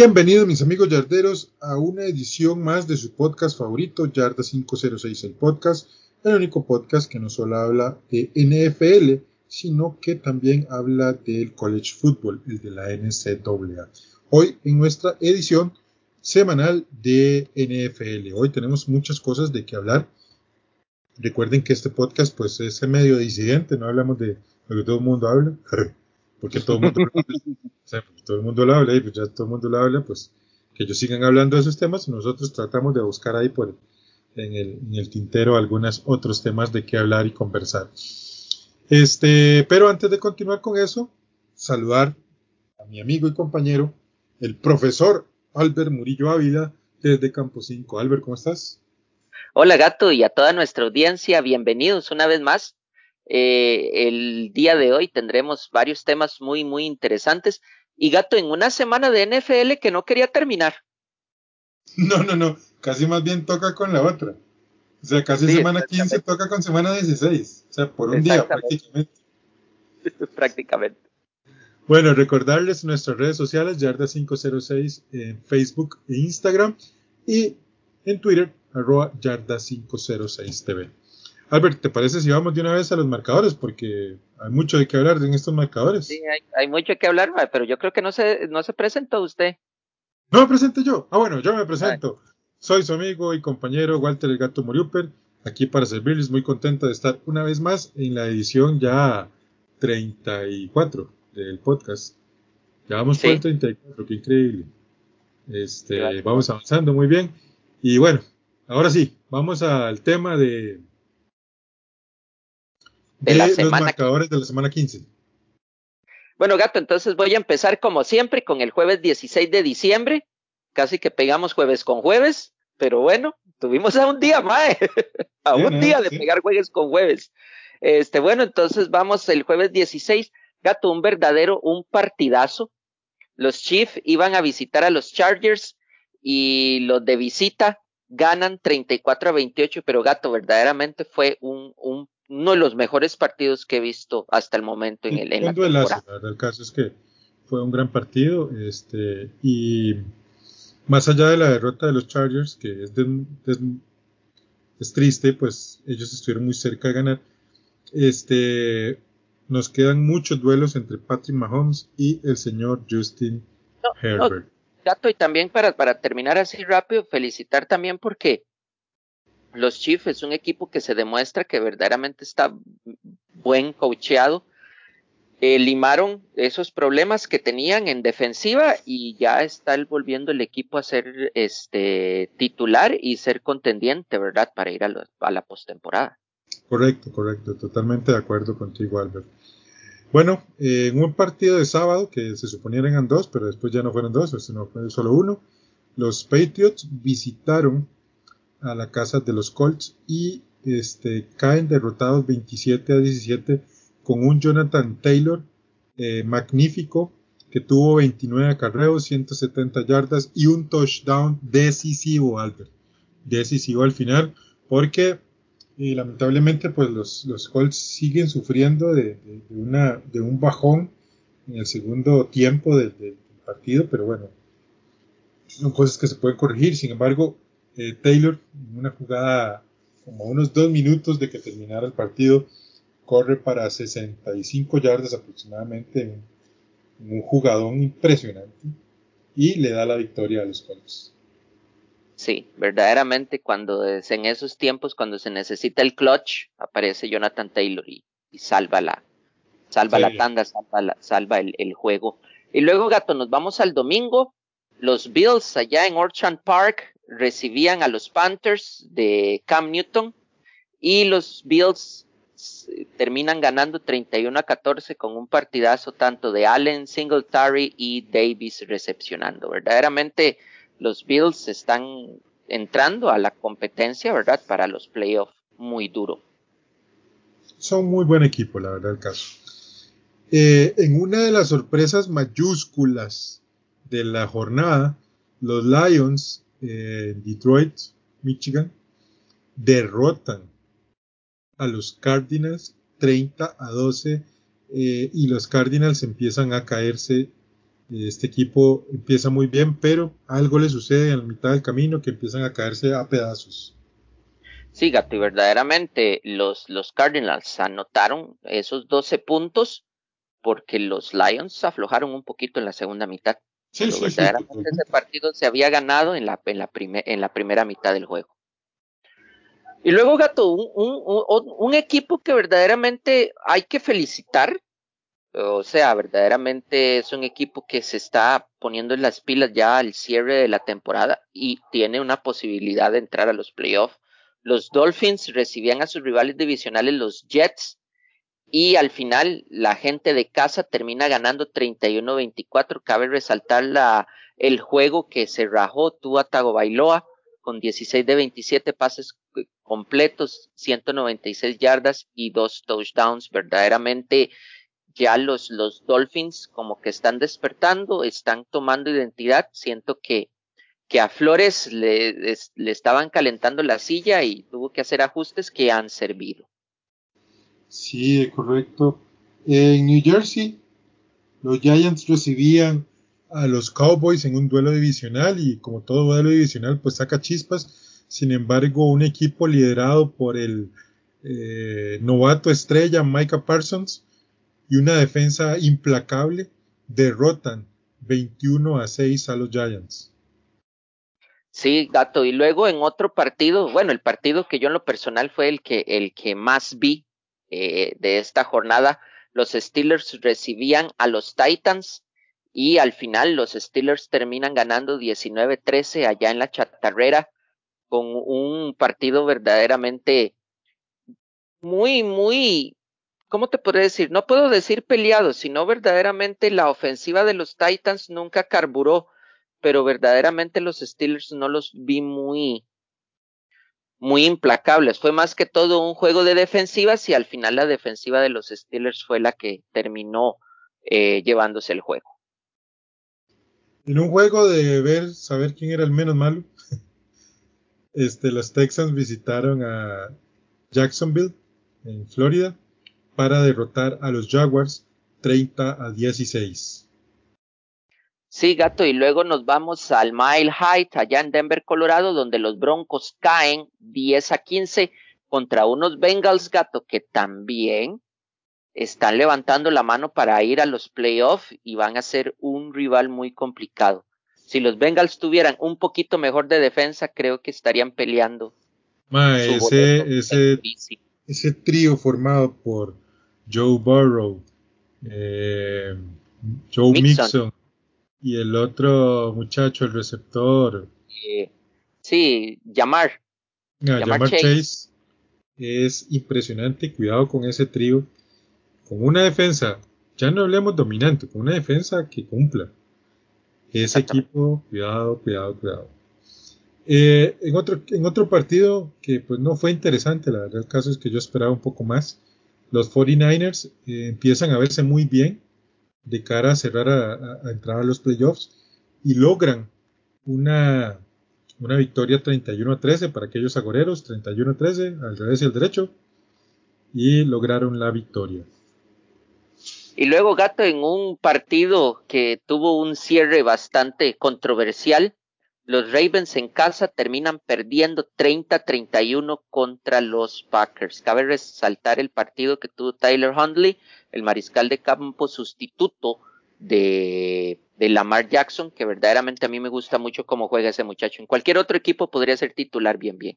Bienvenidos mis amigos yarderos a una edición más de su podcast favorito, Yarda 506 el podcast, el único podcast que no solo habla de NFL, sino que también habla del college football, el de la NCAA. Hoy en nuestra edición semanal de NFL. Hoy tenemos muchas cosas de que hablar. Recuerden que este podcast pues es medio disidente, no hablamos de lo que todo el mundo habla, porque todo el mundo todo el mundo lo habla y pues ya todo el mundo lo habla, pues que ellos sigan hablando de esos temas y nosotros tratamos de buscar ahí por en el, en el tintero algunos otros temas de qué hablar y conversar. Este, pero antes de continuar con eso, saludar a mi amigo y compañero, el profesor Albert Murillo Ávila, desde Campo 5. Albert, ¿cómo estás? Hola gato y a toda nuestra audiencia, bienvenidos una vez más. Eh, el día de hoy tendremos varios temas muy, muy interesantes. Y gato, en una semana de NFL que no quería terminar. No, no, no, casi más bien toca con la otra. O sea, casi semana 15 toca con semana 16. O sea, por un día prácticamente. prácticamente. Bueno, recordarles nuestras redes sociales, Yarda506 en Facebook e Instagram y en Twitter, arroba Yarda506TV. Albert, ¿te parece si vamos de una vez a los marcadores? Porque hay mucho de qué hablar en estos marcadores. Sí, hay, mucho de qué hablar, pero yo creo que no se, no se presentó usted. No me presente yo. Ah, bueno, yo me presento. Soy su amigo y compañero Walter el Gato Moriuper, aquí para servirles. Muy contento de estar una vez más en la edición ya 34 del podcast. Ya vamos por el 34, qué increíble. Este, vamos avanzando muy bien. Y bueno, ahora sí, vamos al tema de, de, la los marcadores de la semana 15. Bueno, gato, entonces voy a empezar como siempre con el jueves 16 de diciembre. Casi que pegamos jueves con jueves, pero bueno, tuvimos a un día más, a un día de pegar jueves con jueves. Este, bueno, entonces vamos el jueves 16 Gato, un verdadero, un partidazo. Los Chiefs iban a visitar a los Chargers y los de visita ganan 34 a 28, pero Gato, verdaderamente fue un, un, uno de los mejores partidos que he visto hasta el momento en el en la temporada. El caso es que fue un gran partido este y más allá de la derrota de los Chargers, que es, es, es triste, pues ellos estuvieron muy cerca de ganar. Este, nos quedan muchos duelos entre Patrick Mahomes y el señor Justin Herbert. gato, y también para, para terminar así rápido, felicitar también porque los Chiefs es un equipo que se demuestra que verdaderamente está buen coacheado. Eh, limaron esos problemas que tenían en defensiva y ya está volviendo el equipo a ser este titular y ser contendiente, ¿verdad? Para ir a, a la postemporada. Correcto, correcto, totalmente de acuerdo contigo, Albert. Bueno, en un partido de sábado, que se suponía eran dos, pero después ya no fueron dos, sino fue solo uno, los Patriots visitaron a la casa de los Colts y este, caen derrotados 27 a 17 con un Jonathan Taylor eh, magnífico que tuvo 29 acarreos, 170 yardas y un touchdown decisivo, Albert. Decisivo al final, porque y lamentablemente pues los, los Colts siguen sufriendo de, una, de un bajón en el segundo tiempo del, partido, pero bueno, son cosas que se pueden corregir. Sin embargo, eh, Taylor, en una jugada como unos dos minutos de que terminara el partido, corre para 65 yardas aproximadamente, un jugadón impresionante, y le da la victoria a los Colts. Sí, verdaderamente cuando es en esos tiempos, cuando se necesita el clutch, aparece Jonathan Taylor y, salva la, salva la tanda, salva, salva el, el, juego. Y luego, gato, nos vamos al domingo. Los Bills allá en Orchard Park recibían a los Panthers de Cam Newton y los Bills terminan ganando 31 a 14 con un partidazo tanto de Allen, Singletary y Davis recepcionando. Verdaderamente los Bills están entrando a la competencia, ¿verdad? Para los playoffs muy duro. Son muy buen equipo, la verdad, el caso. Eh, en una de las sorpresas mayúsculas de la jornada, los Lions Detroit, Michigan, derrotan a los Cardinals 30 a 12 eh, y los Cardinals empiezan a caerse. Este equipo empieza muy bien, pero algo le sucede en la mitad del camino que empiezan a caerse a pedazos. Sí, Gato, y verdaderamente los, los Cardinals anotaron esos 12 puntos porque los Lions aflojaron un poquito en la segunda mitad. Sí, sí, verdaderamente ese partido se había ganado en la, en, la en la primera mitad del juego. Y luego, Gato, un, un, un, equipo que verdaderamente hay que felicitar. O sea, verdaderamente es un equipo que se está poniendo en las pilas ya al cierre de la temporada y tiene una posibilidad de entrar a los playoffs. Los Dolphins recibían a sus rivales divisionales, los Jets, y al final la gente de casa termina ganando 31-24. Cabe resaltar la, el juego que se rajó Tua Tagovailoa con 16 de 27 pases completos, 196 yardas y dos touchdowns. Verdaderamente ya los, los Dolphins como que están despertando, están tomando identidad. Siento que, que a Flores le, le estaban calentando la silla y tuvo que hacer ajustes que han servido. Sí, correcto. En New Jersey, los Giants recibían a los Cowboys en un duelo divisional y como todo duelo divisional pues saca chispas. Sin embargo, un equipo liderado por el eh, novato estrella Micah Parsons y una defensa implacable derrotan 21 a 6 a los Giants. Sí, gato. Y luego en otro partido, bueno, el partido que yo en lo personal fue el que, el que más vi eh, de esta jornada, los Steelers recibían a los Titans y al final los Steelers terminan ganando 19-13 allá en la chatarrera con un partido verdaderamente muy, muy, ¿cómo te puedo decir? No puedo decir peleado, sino verdaderamente la ofensiva de los Titans nunca carburó, pero verdaderamente los Steelers no los vi muy, muy implacables. Fue más que todo un juego de defensivas y al final la defensiva de los Steelers fue la que terminó eh, llevándose el juego. En un juego de ver, saber quién era el menos malo, este, los Texans visitaron a Jacksonville, en Florida, para derrotar a los Jaguars 30 a 16. Sí, gato, y luego nos vamos al Mile Heights, allá en Denver, Colorado, donde los Broncos caen 10 a 15 contra unos Bengals, gato, que también están levantando la mano para ir a los playoffs y van a ser un rival muy complicado. Si los Bengals tuvieran un poquito mejor de defensa, creo que estarían peleando. ese, ese, ese trío formado por Joe Burrow, eh, Joe Mixon y el otro muchacho, el receptor. Eh, sí, Llamar. llamar ah, Chase. Es impresionante. Cuidado con ese trío. Con una defensa, ya no hablemos dominante, con una defensa que cumpla. Ese equipo, cuidado, cuidado, cuidado. Eh, en, otro, en otro partido que pues no fue interesante, la verdad el caso es que yo esperaba un poco más. Los 49ers eh, empiezan a verse muy bien de cara a cerrar a, entrar a los playoffs y logran una, una victoria 31 a 13 para aquellos agoreros, 31 a 13 al revés y al derecho y lograron la victoria. Y luego Gato en un partido que tuvo un cierre bastante controversial, los Ravens en casa terminan perdiendo 30-31 contra los Packers. Cabe resaltar el partido que tuvo Tyler Hundley, el mariscal de campo sustituto de, de, Lamar Jackson, que verdaderamente a mí me gusta mucho cómo juega ese muchacho. En cualquier otro equipo podría ser titular bien, bien.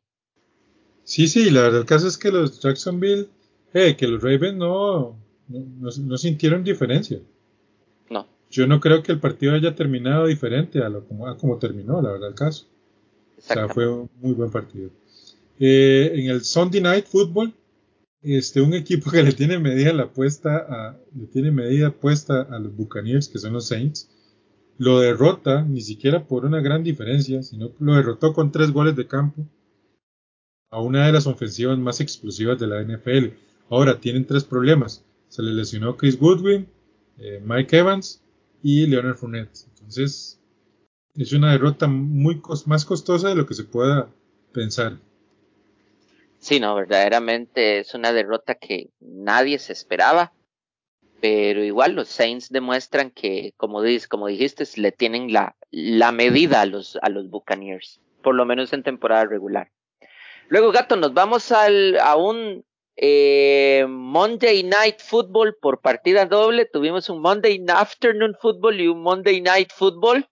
Sí, sí, la verdad el caso es que los Jacksonville, eh, que los Ravens no, no, no sintieron diferencia. No yo no creo que el partido haya terminado diferente a lo como, como terminó, la verdad, el caso. O sea, fue un muy buen partido. Eh, en el Sunday Night Football, este, un equipo que le tiene medida la puesta a, le tiene medida puesta a los Buccaneers, que son los Saints, lo derrota ni siquiera por una gran diferencia, sino lo derrotó con tres goles de campo a una de las ofensivas más explosivas de la NFL. Ahora tienen tres problemas. Se le lesionó Chris Goodwin, eh, Mike Evans y Leonard Fournette. Entonces es una derrota muy más costosa de lo que se pueda pensar. Sí, no, verdaderamente es una derrota que nadie se esperaba, pero igual los Saints demuestran que, como, dices, como dijiste, le tienen la, la medida a los, a los Buccaneers, por lo menos en temporada regular. Luego, Gato, nos vamos al, a un eh, Monday Night Football por partida doble. Tuvimos un Monday Afternoon Football y un Monday Night Football,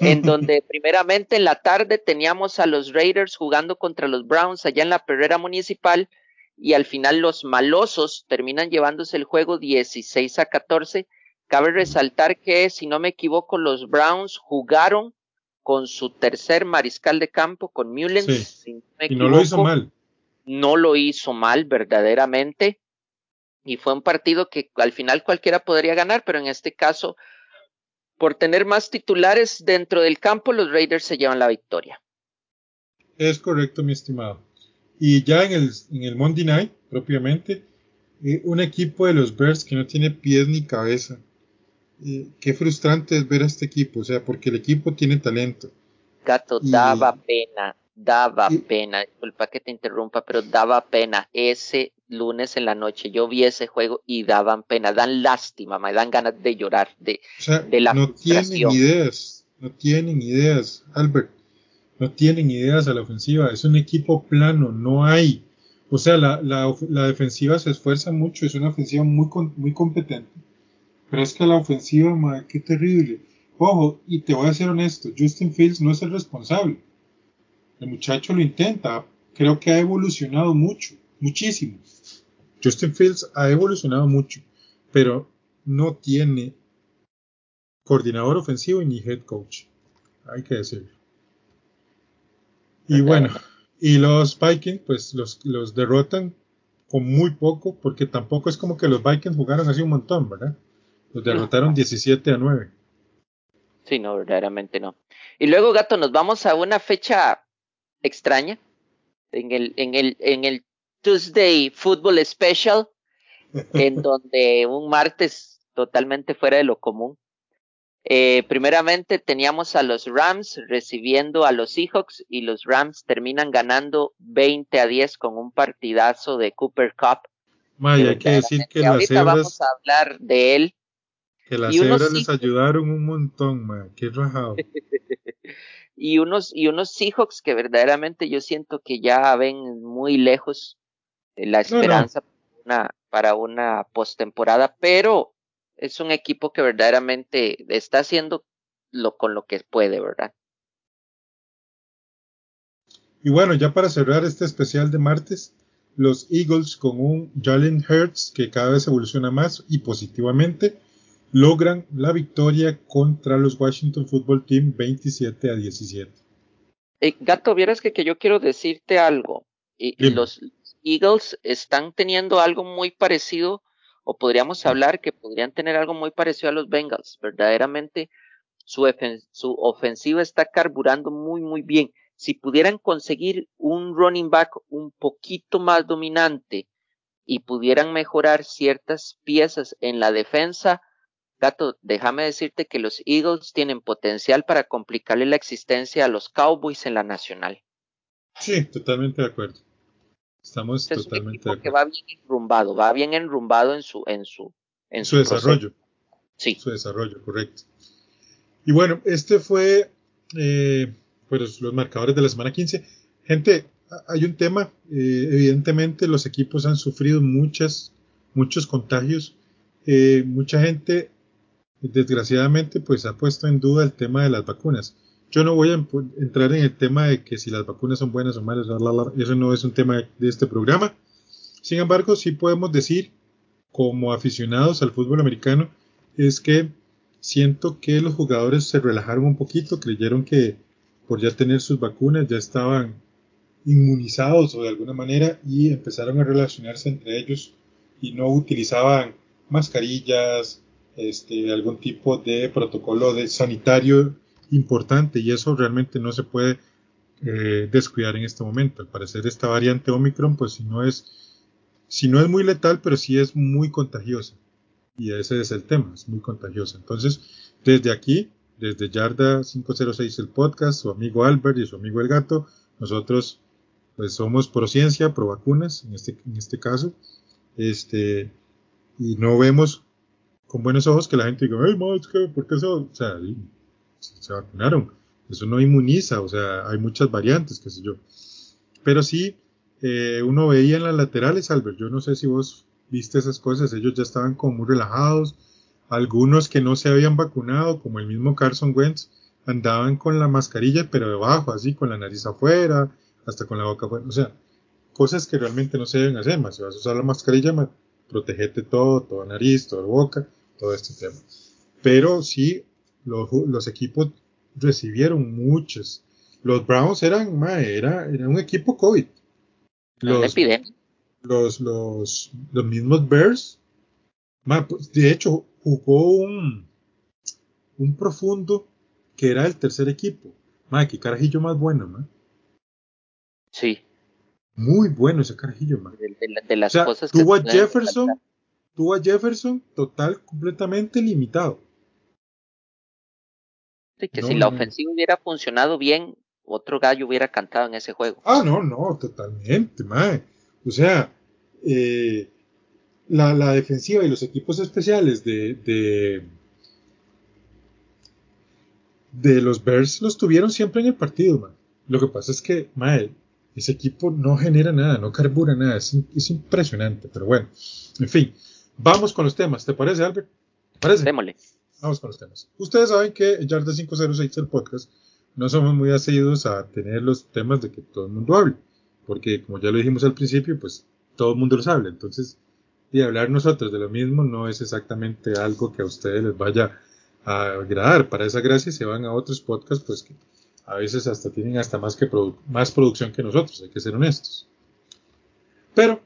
en donde primeramente en la tarde teníamos a los Raiders jugando contra los Browns allá en la Perrera Municipal y al final los malosos terminan llevándose el juego 16 a 14. Cabe resaltar que, si no me equivoco, los Browns jugaron con su tercer mariscal de campo, con Mullens. y no lo hizo mal. No lo hizo mal, verdaderamente. Y fue un partido que al final cualquiera podría ganar, pero en este caso, por tener más titulares dentro del campo, los Raiders se llevan la victoria. Es correcto, mi estimado. Y ya en el, en el Monday Night, propiamente, eh, un equipo de los Bears que no tiene pies ni cabeza qué frustrante es ver a este equipo, o sea, porque el equipo tiene talento. Gato, daba pena, daba pena, disculpa que te interrumpa, pero daba pena. Ese lunes en la noche yo vi ese juego y daban pena, dan lástima, me dan ganas de llorar, de, o sea, no tienen ideas, no tienen ideas, Albert, no tienen ideas a la ofensiva, es un equipo plano, no hay. O sea, la, la, la defensiva se esfuerza mucho, es una ofensiva muy, muy competente pero es que la ofensiva, madre, qué terrible. Ojo, y te voy a ser honesto, Justin Fields no es el responsable. El muchacho lo intenta, creo que ha evolucionado mucho, muchísimo. Justin Fields ha evolucionado mucho, pero no tiene coordinador ofensivo ni head coach. Hay que decirlo. Y bueno, y los Vikings, pues los, los derrotan con muy poco, porque tampoco es como que los Vikings jugaron así un montón, ¿verdad? Los derrotaron 17 a 9. Sí, no, verdaderamente no. Y luego, gato, nos vamos a una fecha extraña. En el, en el, en el Tuesday Football Special, en donde un martes totalmente fuera de lo común. Eh, primeramente teníamos a los Rams recibiendo a los Seahawks y los Rams terminan ganando 20 a 10 con un partidazo de Cooper Cup. Hay que decir que ahorita vamos a hablar de él. Que las cebras les ayudaron un montón, man. Qué rajado. y unos, y unos Seahawks que verdaderamente yo siento que ya ven muy lejos la esperanza Para, una, para una postemporada, pero es un equipo que verdaderamente está haciendo lo con lo que puede, ¿verdad? Y bueno, ya para cerrar este especial de martes, los Eagles con un Jalen Hurts que cada vez evoluciona más y positivamente logran la victoria contra los Washington Football Team 27 a 17. Eh, Gato, vieras que, que, yo quiero decirte algo. Y, los Eagles están teniendo algo muy parecido, o podríamos hablar que podrían tener algo muy parecido a los Bengals. Verdaderamente, su, su ofensiva está carburando muy, muy bien. Si pudieran conseguir un running back un poquito más dominante y pudieran mejorar ciertas piezas en la defensa, Gato, déjame decirte que los Eagles tienen potencial para complicarle la existencia a los Cowboys en la nacional. Sí, totalmente de acuerdo. Estamos totalmente de acuerdo. Que va bien enrumbado, va bien enrumbado en su, en su, en su, desarrollo. Sí. Su desarrollo, correcto. Y bueno, este fue eh, pues los marcadores de la semana 15. Gente, hay un tema. Eh, evidentemente, los equipos han sufrido muchas, muchos contagios. Eh, mucha gente desgraciadamente pues ha puesto en duda el tema de las vacunas. Yo no voy a entrar en el tema de que si las vacunas son buenas o malas, eso no es un tema de este programa. Sin embargo, sí podemos decir, como aficionados al fútbol americano, es que siento que los jugadores se relajaron un poquito, creyeron que por ya tener sus vacunas ya estaban inmunizados o de alguna manera y empezaron a relacionarse entre ellos y no utilizaban mascarillas, este, algún tipo de protocolo de sanitario importante y eso realmente no se puede eh, descuidar en este momento. Al parecer esta variante Omicron, pues si no es, si no es muy letal, pero sí es muy contagiosa. Y ese es el tema, es muy contagiosa. Entonces, desde aquí, desde Yarda 506 el podcast, su amigo Albert y su amigo El Gato, nosotros pues somos pro ciencia, pro vacunas, en este, en este caso, este, y no vemos con buenos ojos que la gente diga, ay, ¿por qué eso? O sea, se vacunaron. Eso no inmuniza, o sea, hay muchas variantes, qué sé yo. Pero sí, eh, uno veía en las laterales, Albert, yo no sé si vos viste esas cosas, ellos ya estaban como muy relajados. Algunos que no se habían vacunado, como el mismo Carson Wentz, andaban con la mascarilla, pero debajo, así, con la nariz afuera, hasta con la boca afuera. O sea, cosas que realmente no se deben hacer más. Si vas a usar la mascarilla, protegete todo, toda nariz, toda boca, todo este tema. Pero sí, los, los equipos recibieron muchos. Los Browns eran, ma, era, era un equipo COVID. Los, los, los, los mismos Bears, pues, de hecho, jugó un, un profundo que era el tercer equipo. Ma, qué carajillo más bueno, ma. Sí. Muy bueno ese carajillo, ma. De, las cosas tuvo a Jefferson, tuvo a Jefferson total, completamente limitado que si la ofensiva hubiera funcionado bien, otro gallo hubiera cantado en ese juego. Ah, no, no, totalmente, mae. O sea, eh, la, la, defensiva y los equipos especiales de, de, de, los Bears los tuvieron siempre en el partido, man. Lo que pasa es que, mae, ese equipo no genera nada, no carbura nada, es, es impresionante, pero bueno, en fin, vamos con los temas, ¿te parece, Albert? ¿Te parece? Démosle. Vamos con los temas. Ustedes saben que en Yarda 506 el podcast no somos muy asiduos a tener los temas de que todo el mundo hable, porque como ya lo dijimos al principio, pues todo el mundo los habla, entonces y hablar nosotros de lo mismo no es exactamente algo que a ustedes les vaya a agradar. Para esa gracia se van a otros podcasts, pues que a veces hasta tienen hasta más que más producción que nosotros, hay que ser honestos. Pero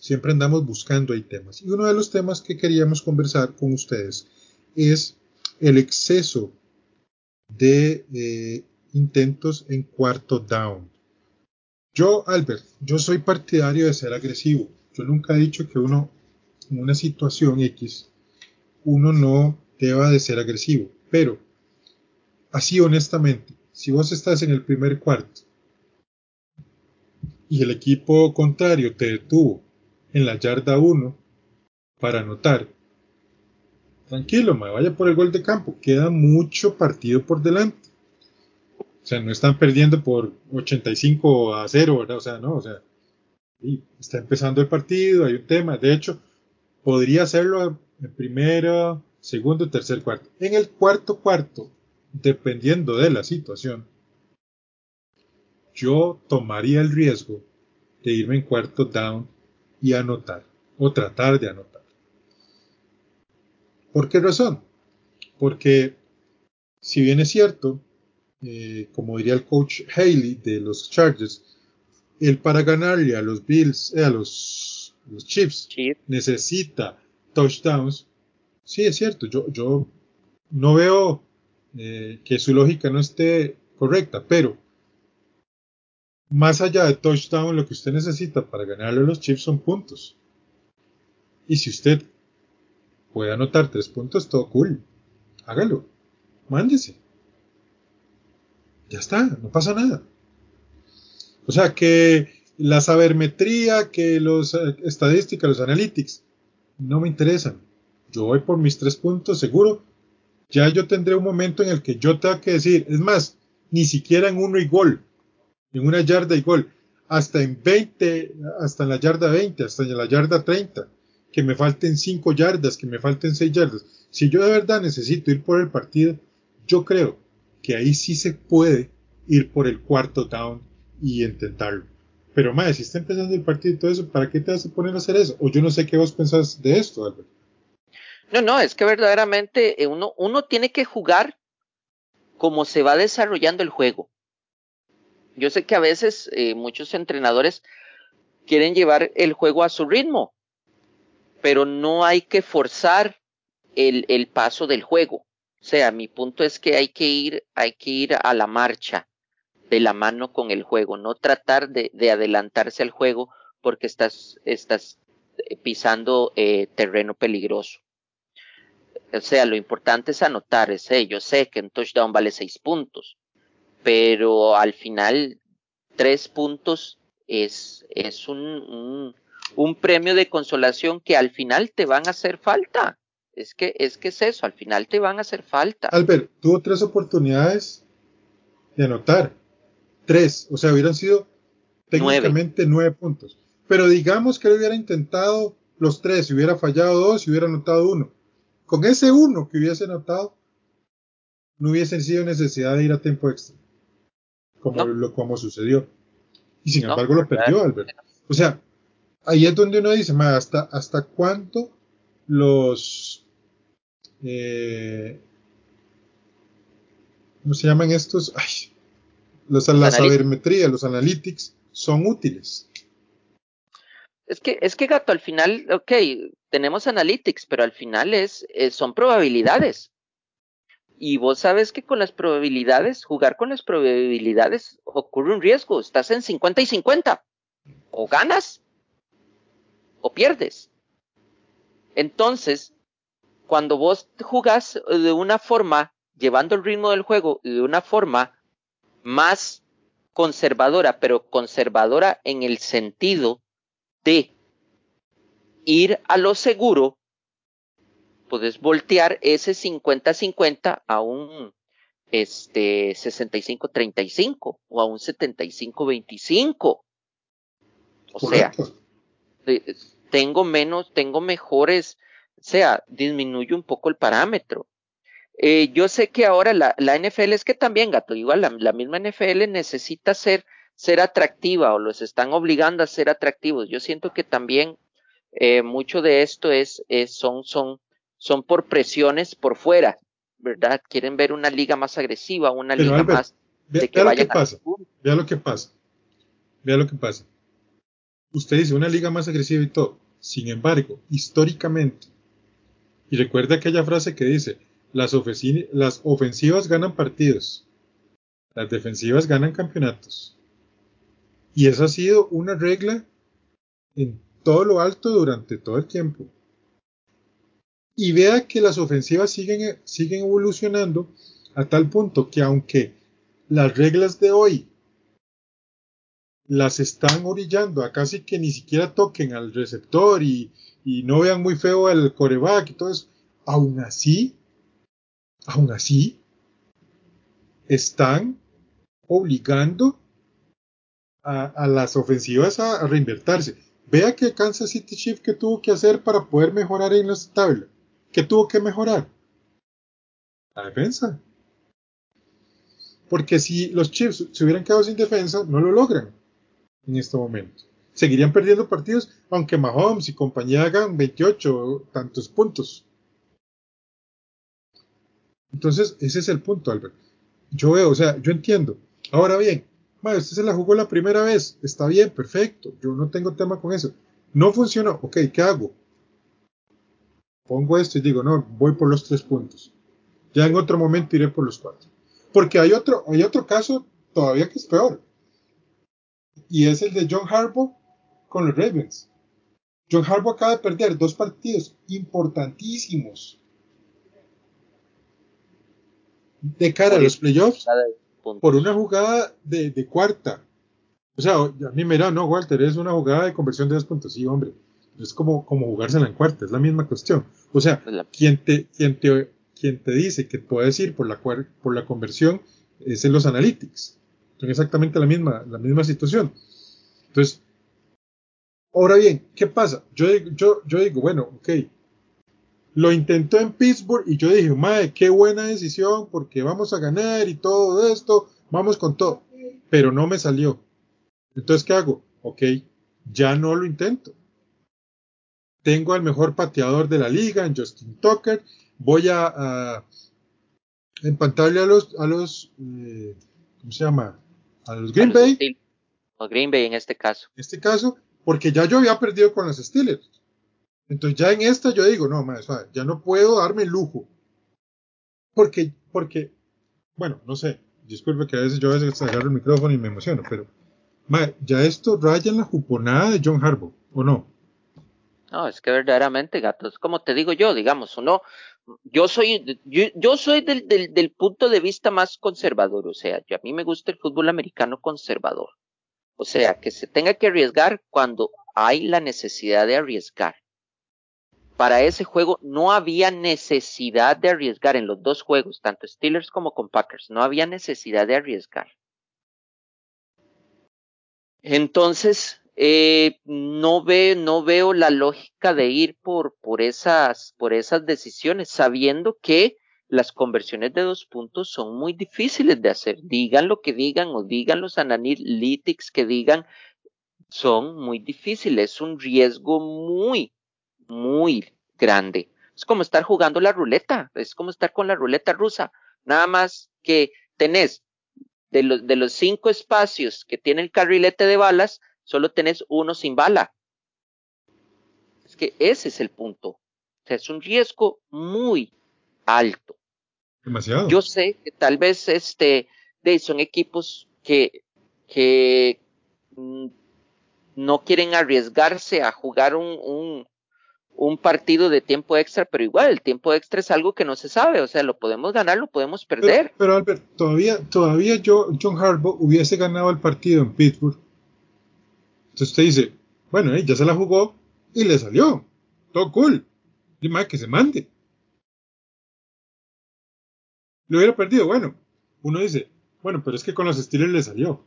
siempre andamos buscando ahí temas. Y uno de los temas que queríamos conversar con ustedes es el exceso de eh, intentos en cuarto down. Yo, Albert, yo soy partidario de ser agresivo. Yo nunca he dicho que uno, en una situación X, uno no deba de ser agresivo. Pero, así honestamente, si vos estás en el primer cuarto y el equipo contrario te detuvo en la yarda 1 para anotar tranquilo, me vaya por el gol de campo. Queda mucho partido por delante. O sea, no están perdiendo por 85 a 0, ¿verdad? O sea, no, o sea, está empezando el partido, hay un tema. De hecho, podría hacerlo en primero, segundo, tercer cuarto. En el cuarto cuarto, dependiendo de la situación, yo tomaría el riesgo de irme en cuarto down y anotar, o tratar de anotar. ¿Por qué razón? Porque si bien es cierto, eh, como diría el coach Haley de los Chargers, él para ganarle a los Bills, eh, a los, Chiefs, necesita touchdowns. Sí, es cierto, yo, yo no veo eh, que su lógica no esté correcta, pero más allá de touchdown, lo que usted necesita para ganarle a los Chiefs son puntos. Y si usted puede anotar tres puntos, todo cool. Hágalo. Mándese. Ya está, no pasa nada. O sea que la sabermetría, que los eh, estadísticas, los analytics, no me interesan. Yo voy por mis tres puntos seguro. Ya yo tendré un momento en el que yo tenga que decir, es más, ni siquiera en uno y gol, en una yarda y gol, hasta en 20, hasta en la yarda 20, hasta en la yarda 30 que me falten 5 yardas, que me falten 6 yardas. Si yo de verdad necesito ir por el partido, yo creo que ahí sí se puede ir por el cuarto down y intentarlo. Pero madre, si está empezando el partido y todo eso, ¿para qué te vas a poner a hacer eso? O yo no sé qué vos pensás de esto, Albert. No, no, es que verdaderamente eh, uno, uno tiene que jugar como se va desarrollando el juego. Yo sé que a veces eh, muchos entrenadores quieren llevar el juego a su ritmo, pero no hay que forzar el, paso del juego. O sea, mi punto es que hay que ir, hay que ir a la marcha de la mano con el juego, no tratar de, de adelantarse al juego porque estás, eh, pisando eh, terreno peligroso. O sea, lo importante es anotar. Yo sé que un touchdown vale seis puntos, pero al final tres puntos es, es un, un, premio de consolación que al final te van a hacer falta. Es que, es que es eso, al final te van a hacer falta. Albert, tuvo tres oportunidades de anotar. Tres, o sea, hubieran sido técnicamente nueve, puntos. Pero digamos que él hubiera intentado los tres, hubiera fallado dos, si hubiera anotado uno. Con ese uno que hubiese anotado, no hubiese sido necesidad de ir a tiempo extra. Como, No. lo, como sucedió. Y sin No, embargo lo perdió. Albert. O sea, ahí es donde uno dice, "Ma, ¿hasta, hasta cuánto los... eh, ¿Cómo se llaman estos? Ay, los, la sabermetría, los analytics son útiles. Es que, es que gato, al final, ok, tenemos analytics, pero al final es, es- son probabilidades. Y vos sabes que con las probabilidades, jugar con las probabilidades ocurre un riesgo. Estás en 50 y 50. O ganas o pierdes. Entonces, cuando vos jugás de una forma, llevando el ritmo del juego de una forma más conservadora, pero conservadora en el sentido de ir a lo seguro, puedes voltear ese 50-50 a un este 65-35 o a un 75-25. O sea, Correcto. tengo menos, tengo mejores, o sea, disminuye un poco el parámetro. Eh, yo sé que ahora la, la NFL es que también, gato, igual la, la misma NFL necesita ser, ser atractiva o los están obligando a ser atractivos. Yo siento que también eh, mucho de esto es, es son, son, son por presiones por fuera, ¿verdad? Quieren ver una liga más agresiva, una Pero, liga Albert, más de que vea lo vayan que pasa. Vea lo que pasa. Vea lo que pasa. Usted dice una liga más agresiva y todo. Sin embargo, históricamente, y recuerda aquella frase que dice, las, las ofensivas ganan partidos, las defensivas ganan campeonatos. Y esa ha sido una regla en todo lo alto durante todo el tiempo. Y vea que las ofensivas siguen, siguen evolucionando a tal punto que aunque las reglas de hoy las están orillando a casi que ni siquiera toquen al receptor y, y no vean muy feo al coreback y todo eso, aún así, aún así, están obligando a, las ofensivas a, a reinvertirse. Vea que Kansas City Chiefs que tuvo que hacer para poder mejorar en la tabla. ¿Qué tuvo que mejorar? La defensa. Porque si los Chiefs se hubieran quedado sin defensa, no lo logran en este momento. Seguirían perdiendo partidos, aunque Mahomes y compañía hagan 28 tantos puntos. Entonces, ese es el punto, Albert. Yo veo, o sea, yo entiendo. Ahora bien, ma, usted se la jugó la primera vez, está bien, perfecto, yo no tengo tema con eso. No funcionó, ok, ¿qué hago? Pongo esto y digo, no, voy por los tres puntos. Ya en otro momento iré por los cuatro. Porque hay otro, hay otro caso todavía que es peor. Y es el de John Harbaugh con los Ravens. John Harbaugh acaba de perder dos partidos importantísimos de cara a los playoffs por una jugada de, de cuarta. O sea, a mí me dirá, no, Walter, es una jugada de conversión de dos puntos. Sí, hombre. Es como, como jugársela en cuarta, es la misma cuestión. O sea, quien te, quien te, quien te dice que puedes ir por la, por la conversión es en los analytics. Son exactamente la misma, la misma situación. Entonces, ahora bien, ¿qué pasa? Yo, yo, yo digo, bueno, ok. Lo intentó en Pittsburgh y yo dije, madre, qué buena decisión porque vamos a ganar y todo esto, vamos con todo. Pero no me salió. Entonces, ¿qué hago? Ok, ya no lo intento. Tengo al mejor pateador de la liga, en Justin Tucker. Voy a, a empantarle a los, a los, eh, ¿cómo se llama? A los Green Bay, O Green Bay en este caso. en este caso, porque ya yo había perdido con los Steelers. Entonces ya en esta yo digo, no, más, ya no puedo darme lujo. Porque, porque, bueno, no sé, disculpe que a veces yo a veces agarro el micrófono y me emociono, pero ya esto raya en la juponada de John Harbaugh, ¿o no? No, es que verdaderamente, gato, es como te digo yo, digamos, uno, yo soy, yo, soy del, punto de vista más conservador, o sea, yo, a mí me gusta el fútbol americano conservador. O sea, que se tenga que arriesgar cuando hay la necesidad de arriesgar. Para ese juego no había necesidad de arriesgar en los dos juegos, tanto Steelers como con Packers, no había necesidad de arriesgar. Entonces, eh, no, ve, no veo la lógica de ir por, por, esas, por esas decisiones, sabiendo que las conversiones de dos puntos son muy difíciles de hacer. Digan lo que digan o digan los analytics que digan, son muy difíciles. Es un riesgo muy, muy grande. Es como estar jugando la ruleta, es como estar con la ruleta rusa. Nada más que tenés de los, de los cinco espacios que tiene el carrilete de balas, solo tenés uno sin bala. Es que ese es el punto. O sea, es un riesgo muy alto. Demasiado. Yo sé que tal vez este, de, son equipos que, que mm, no quieren arriesgarse a jugar un, un, un, partido de tiempo extra, pero igual el tiempo extra es algo que no se sabe, o sea, lo podemos ganar, lo podemos perder. Pero, Albert, todavía, todavía yo, John Harbaugh hubiese ganado el partido en Pittsburgh. Entonces usted dice, bueno, eh, ya se la jugó y le salió. Todo cool. Y más que se mande lo hubiera perdido. Bueno, uno dice, bueno, pero es que con los Steelers le salió.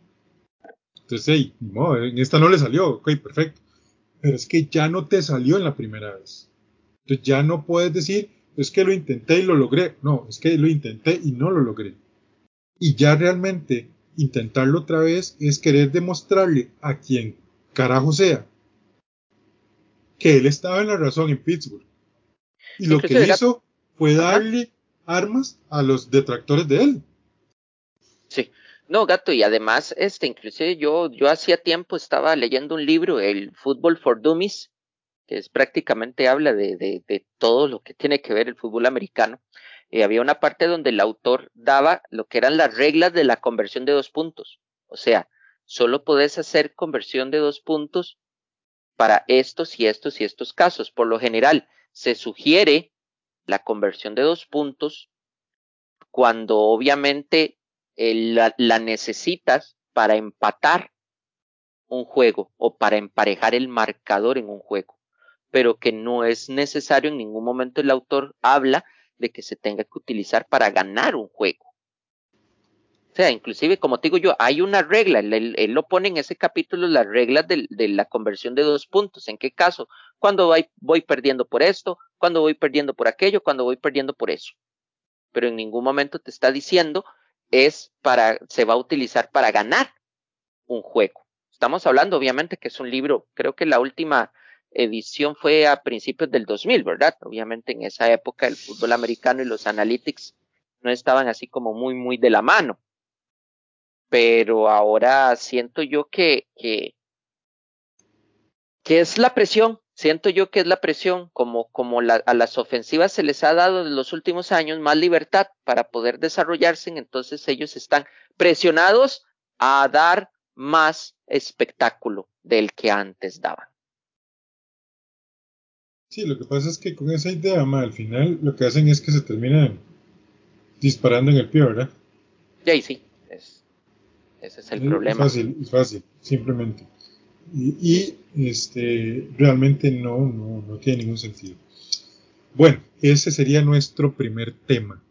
Entonces, hey, no, en esta no le salió, ok, perfecto. Pero es que ya no te salió en la primera vez. Entonces ya no puedes decir, es que lo intenté y lo logré. No, es que lo intenté y no lo logré. Y ya realmente intentarlo otra vez es querer demostrarle a quien carajo sea que él estaba en la razón en Pittsburgh. Y lo que hizo fue darle armas a los detractores de él. Sí. No, gato, y además, este, inclusive yo, yo hacía tiempo estaba leyendo un libro, el Football for Dummies, que es prácticamente habla de, de, de todo lo que tiene que ver el fútbol americano. Y había una parte donde el autor daba lo que eran las reglas de la conversión de dos puntos. O sea, solo podés hacer conversión de dos puntos para estos y estos y estos casos. Por lo general, se sugiere la conversión de dos puntos cuando obviamente la, la necesitas para empatar un juego o para emparejar el marcador en un juego, pero que no es necesario en ningún momento el autor habla de que se tenga que utilizar para ganar un juego. O sea, inclusive, como te digo yo, hay una regla, él, lo pone en ese capítulo, las reglas de, la conversión de dos puntos. ¿En qué caso? Cuando voy, voy perdiendo por esto, cuando voy perdiendo por aquello, cuando voy perdiendo por eso. Pero en ningún momento te está diciendo es para, se va a utilizar para ganar un juego. Estamos hablando, obviamente, que es un libro, creo que la última edición fue a principios del 2000, ¿verdad? Obviamente en esa época el fútbol americano y los analytics no estaban así como muy, muy de la mano pero ahora siento yo que, que, que es la presión, siento yo que es la presión, como, como la, a las ofensivas se les ha dado en los últimos años más libertad para poder desarrollarse, entonces ellos están presionados a dar más espectáculo del que antes daban. Sí, lo que pasa es que con esa idea, ma, al final lo que hacen es que se terminan disparando en el pie, ¿verdad? Sí, sí. Ese es el problema. Es fácil, es fácil, simplemente. Y, este, realmente no, no, no tiene ningún sentido. Bueno, ese sería nuestro primer tema.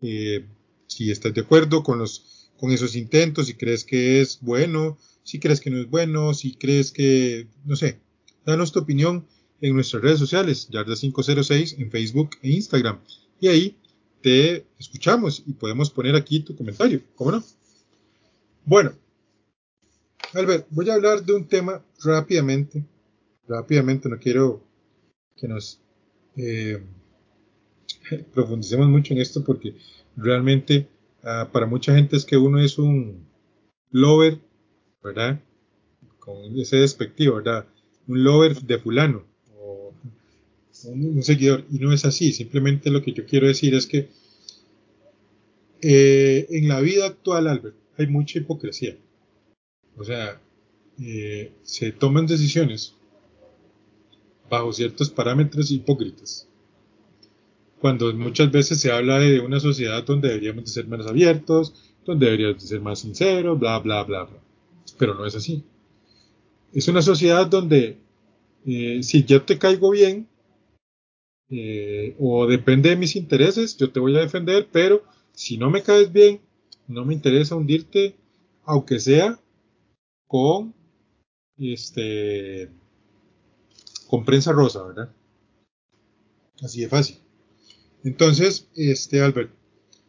Eh, si estás de acuerdo con, los, con esos intentos, si crees que es bueno, si crees que no es bueno, si crees que, no sé, danos tu opinión en nuestras redes sociales, Yarda506 en Facebook e Instagram. Y ahí te escuchamos y podemos poner aquí tu comentario, ¿cómo no? Bueno, Albert, voy a hablar de un tema rápidamente. Rápidamente, no quiero que nos eh, profundicemos mucho en esto porque realmente uh, para mucha gente es que uno es un lover, ¿verdad? Con ese despectivo, ¿verdad? Un lover de fulano. O un, seguidor. Y no es así. Simplemente lo que yo quiero decir es que eh, en la vida actual, Albert, hay mucha hipocresía. O sea, eh, se toman decisiones bajo ciertos parámetros hipócritas. Cuando muchas veces se habla de una sociedad donde deberíamos de ser menos abiertos, donde deberíamos de ser más sinceros, bla, bla, bla, bla. Pero no es así. Es una sociedad donde eh, si yo te caigo bien, eh, o depende de mis intereses, yo te voy a defender, pero si no me caes bien, no me interesa hundirte, aunque sea con este con prensa rosa, ¿verdad? Así de fácil. Entonces, este Albert,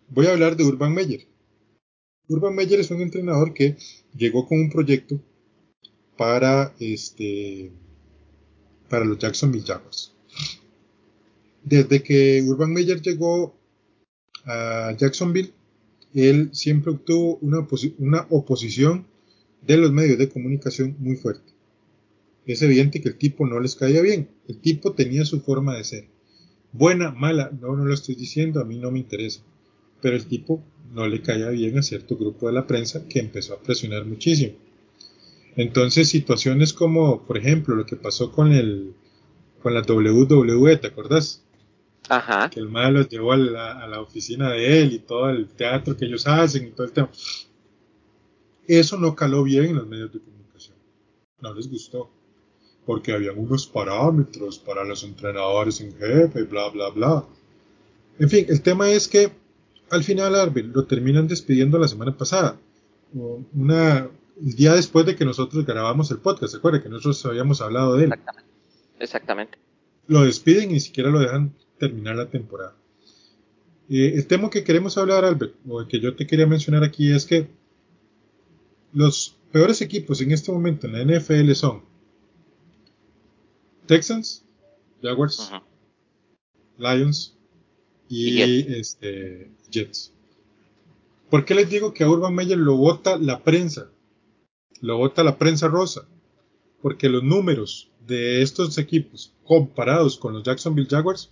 voy a hablar de Urban Meyer. Urban Meyer es un entrenador que llegó con un proyecto para este para los Jacksonville Jaguars. Desde que Urban Meyer llegó a Jacksonville, él siempre obtuvo una, una oposición de los medios de comunicación muy fuerte. Es evidente que el tipo no les caía bien. El tipo tenía su forma de ser. Buena, mala, no, no lo estoy diciendo, a mí no me interesa. Pero el tipo no le caía bien a cierto grupo de la prensa que empezó a presionar muchísimo. Entonces, situaciones como, por ejemplo, lo que pasó con el con la WWE, ¿te acordás? Ajá. Que el malo los llevó a la, oficina de él y todo el teatro que ellos hacen y todo el tema. Eso no caló bien en los medios de comunicación. No les gustó. Porque había unos parámetros para los entrenadores en jefe, bla, bla, bla. En fin, el tema es que al final Arbil lo terminan despidiendo la semana pasada. Una, el día después de que nosotros grabamos el podcast, ¿se acuerda? Que nosotros habíamos hablado de él. Exactamente. Exactamente. Lo despiden y ni siquiera lo dejan terminar la temporada. Eh, el tema que queremos hablar, Albert, o que yo te quería mencionar aquí es que los peores equipos en este momento en la NFL son Texans, Jaguars, Lions y, este, Jets. ¿Por qué les digo que a Urban Meyer lo vota la prensa? Lo vota la prensa rosa. Porque los números de estos equipos comparados con los Jacksonville Jaguars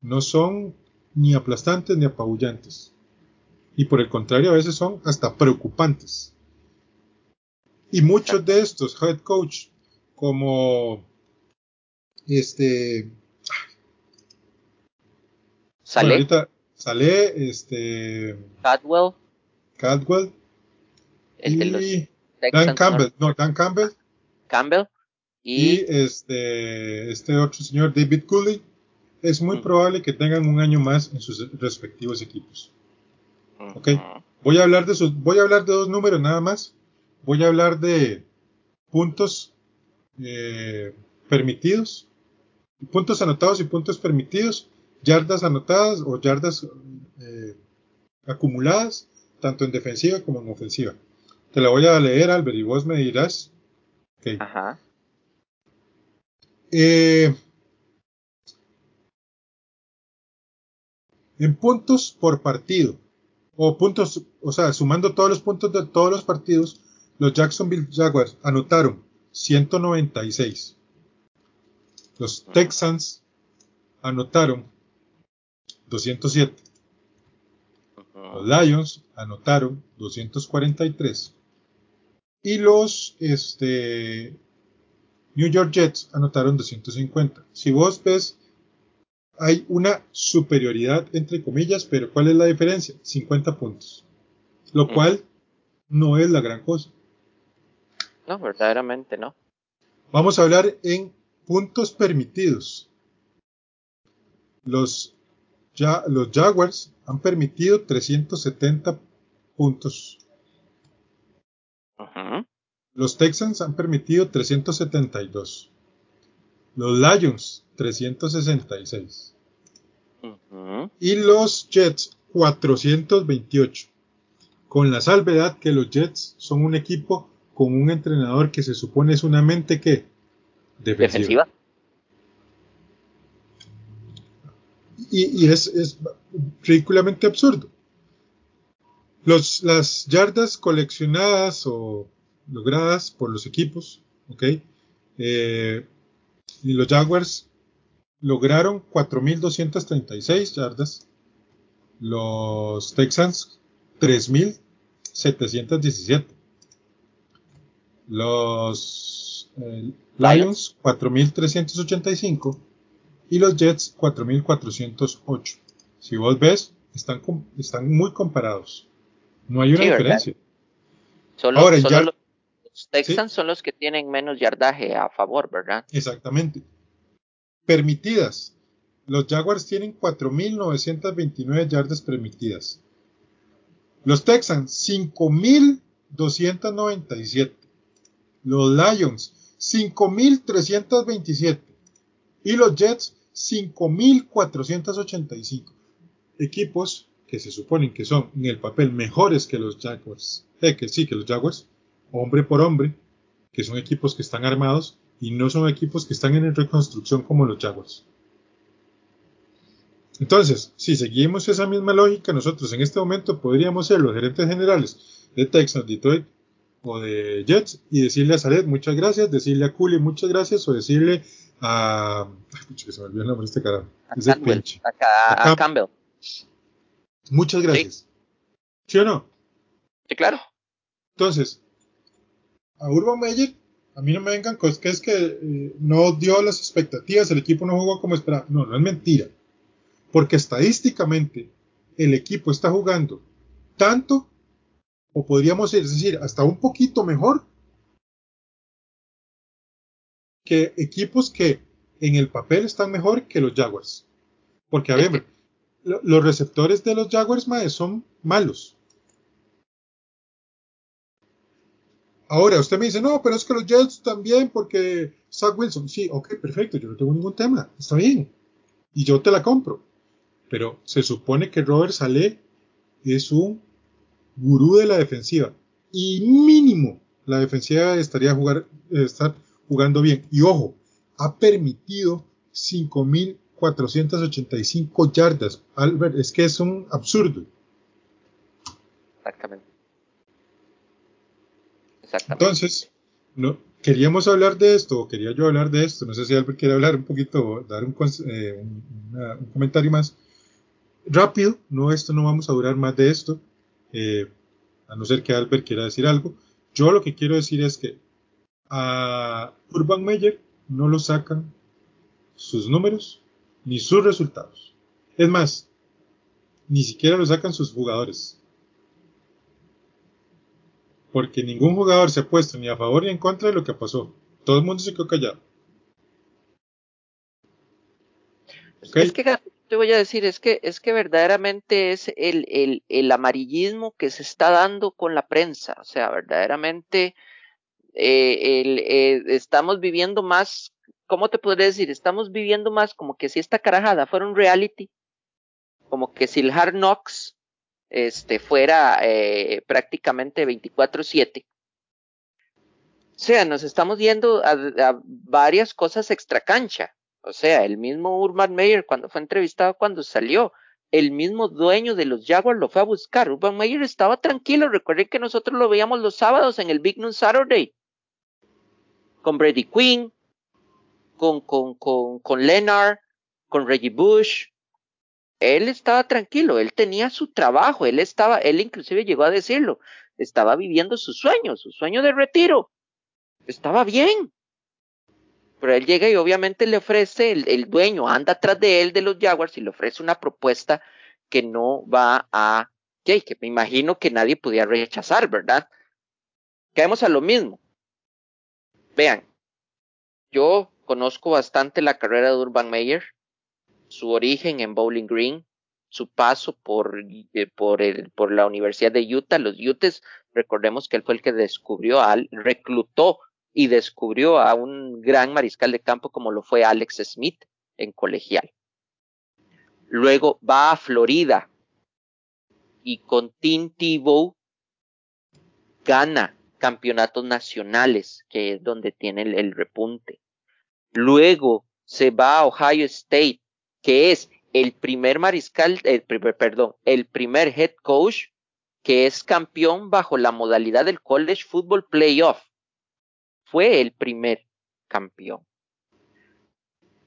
no son ni aplastantes ni apabullantes. Y por el contrario, a veces son hasta preocupantes. Y muchos de estos head coach, como este. Sale. sale, este. Cadwell. Cadwell. y Dan Campbell. No, Dan Campbell. Campbell. Y, este, este otro señor, David Cooley, es muy probable que tengan un año más en sus respectivos equipos. Ok, voy a hablar de sus, voy a hablar de dos números nada más. Voy a hablar de puntos eh, permitidos, puntos anotados y puntos permitidos, yardas anotadas o yardas eh, acumuladas, tanto en defensiva como en ofensiva. Te la voy a leer, Albert, y vos me dirás. Okay. Ajá. Eh, en puntos por partido, o puntos, o sea, sumando todos los puntos de todos los partidos, los Jacksonville Jaguars anotaron 196. Los Texans anotaron 207. Los Lions anotaron 243. Y los este, New York Jets anotaron 250. Si vos ves, hay una superioridad entre comillas, pero ¿cuál es la diferencia? 50 puntos. Lo cual no es la gran cosa. No, verdaderamente no. Vamos a hablar en puntos permitidos. Los, ya, los Jaguars han permitido 370 puntos. Los Texans han permitido 372. Los Lions 366. Y los Jets 428. Con la salvedad que los Jets son un equipo con un entrenador que se supone es una mente que defensiva. Y, es, es, ridículamente absurdo. Los, las yardas coleccionadas o logradas por los equipos, ¿ok? Eh, y los Jaguars lograron 4.236 yardas. Los Texans 3.717. Los eh, Lions 4.385 y los Jets 4.408. Si vos ves, están, están muy comparados. No hay una diferencia. Ahora, los Texans son los que tienen menos yardaje a favor, ¿verdad? Exactamente. Permitidas. Los Jaguars tienen 4.929 yardas permitidas. Los Texans, 5.297. Los Lions, 5.327. Y los Jets, 5.485. Equipos que se suponen que son en el papel mejores que los Jaguars. Eh, que sí, que los Jaguars, hombre por hombre, que son equipos que están armados y no son equipos que están en reconstrucción como los Jaguars. Entonces, si seguimos esa misma lógica, nosotros en este momento podríamos ser los gerentes generales de Texas, Detroit o de Jets y decirle a Saret muchas gracias, decirle a Cooley muchas gracias o decirle a. Ay, que se me olvidó el nombre de este carajo. A, Campbell. Muchas gracias. ¿Sí o no? Sí, claro. Entonces, a Urban Meyer, a mí no me vengan cosas que es que eh, no dio las expectativas, el equipo no jugó como esperaba. No, no es mentira. Porque estadísticamente el equipo está jugando tanto, o podríamos decir, hasta un poquito mejor que equipos que en el papel están mejor que los Jaguars. Porque, a ver, los receptores de los Jaguars son malos. Ahora, usted me dice, no, pero es que los Jets también, porque Zach Wilson. Sí, ok, perfecto, yo no tengo ningún tema, está bien. Y yo te la compro. Pero se supone que Robert Saleh es un gurú de la defensiva. Y mínimo la defensiva estaría jugar, estar jugando bien. Y ojo, ha permitido 5.485 yardas. Albert, es que es un absurdo. Exactamente. Entonces, no, queríamos hablar de esto, o quería yo hablar de esto. No sé si Albert quiere hablar un poquito, dar un, eh, un, comentario más rápido. No, esto no vamos a durar más de esto. Eh, a no ser que Albert quiera decir algo. Yo lo que quiero decir es que a Urban Meyer no lo sacan sus números ni sus resultados. Es más, ni siquiera lo sacan sus jugadores. Porque ningún jugador se ha puesto ni a favor ni en contra de lo que pasó. Todo el mundo se quedó callado. Es que te voy a decir, es que, es que verdaderamente es el, el, el amarillismo que se está dando con la prensa. O sea, verdaderamente eh, el, eh, estamos viviendo más, ¿cómo te podría decir? Estamos viviendo más como que si esta carajada fuera un reality, como que si el Hard Knocks este, fuera eh, prácticamente 24/7. O sea, nos estamos yendo a, varias cosas extra cancha. O sea, el mismo Urban Meyer cuando fue entrevistado cuando salió, el mismo dueño de los Jaguars lo fue a buscar. Urban Meyer estaba tranquilo. Recuerden que nosotros lo veíamos los sábados en el Big Noon Saturday con Brady Quinn, con, con, con, con Leonard, con Reggie Bush. Él estaba tranquilo, él tenía su trabajo, él estaba, él inclusive llegó a decirlo, estaba viviendo su sueño, su sueño de retiro. Estaba bien. Pero él llega y obviamente le ofrece, el, el dueño anda atrás de él de los Jaguars y le ofrece una propuesta que no va a, que, me imagino que nadie pudiera rechazar, ¿verdad? Caemos a lo mismo. Vean, yo conozco bastante la carrera de Urban Meyer, su origen en Bowling Green, su paso por, eh, por, el, por la Universidad de Utah. Los Utes, recordemos que él fue el que descubrió, al, reclutó y descubrió a un gran mariscal de campo como lo fue Alex Smith en colegial. Luego va a Florida y con Tim Tebow gana campeonatos nacionales, que es donde tiene el, repunte. Luego se va a Ohio State, que es el primer mariscal, el primer, perdón, el primer head coach que es campeón bajo la modalidad del College Football Playoff. Fue el primer campeón.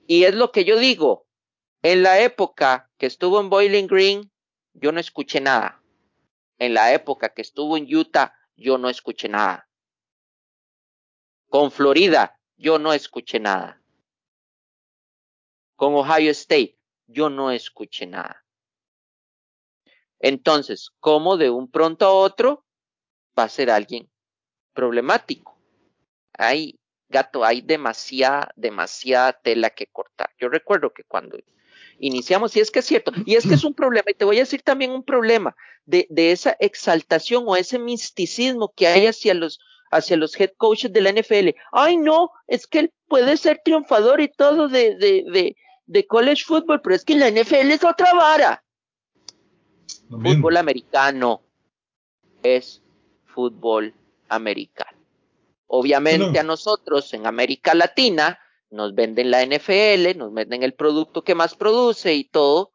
Y es lo que yo digo. En la época que estuvo en Boiling Green, yo no escuché nada. En la época que estuvo en Utah, yo no escuché nada. Con Florida, yo no escuché nada. Con Ohio State, yo no escuché nada. Entonces, ¿cómo de un pronto a otro va a ser alguien problemático? Hay, gato, hay demasiada, demasiada tela que cortar. Yo recuerdo que cuando iniciamos, y es que es cierto, y es que es un problema, y te voy a decir también un problema de, esa exaltación o ese misticismo que hay hacia los, hacia los head coaches de la NFL. Ay, no, es que él puede ser triunfador y todo de, de, de college football, pero es que la NFL es otra vara. Fútbol americano es fútbol americano. Obviamente a nosotros en América Latina nos venden la NFL, nos venden el producto que más produce y todo.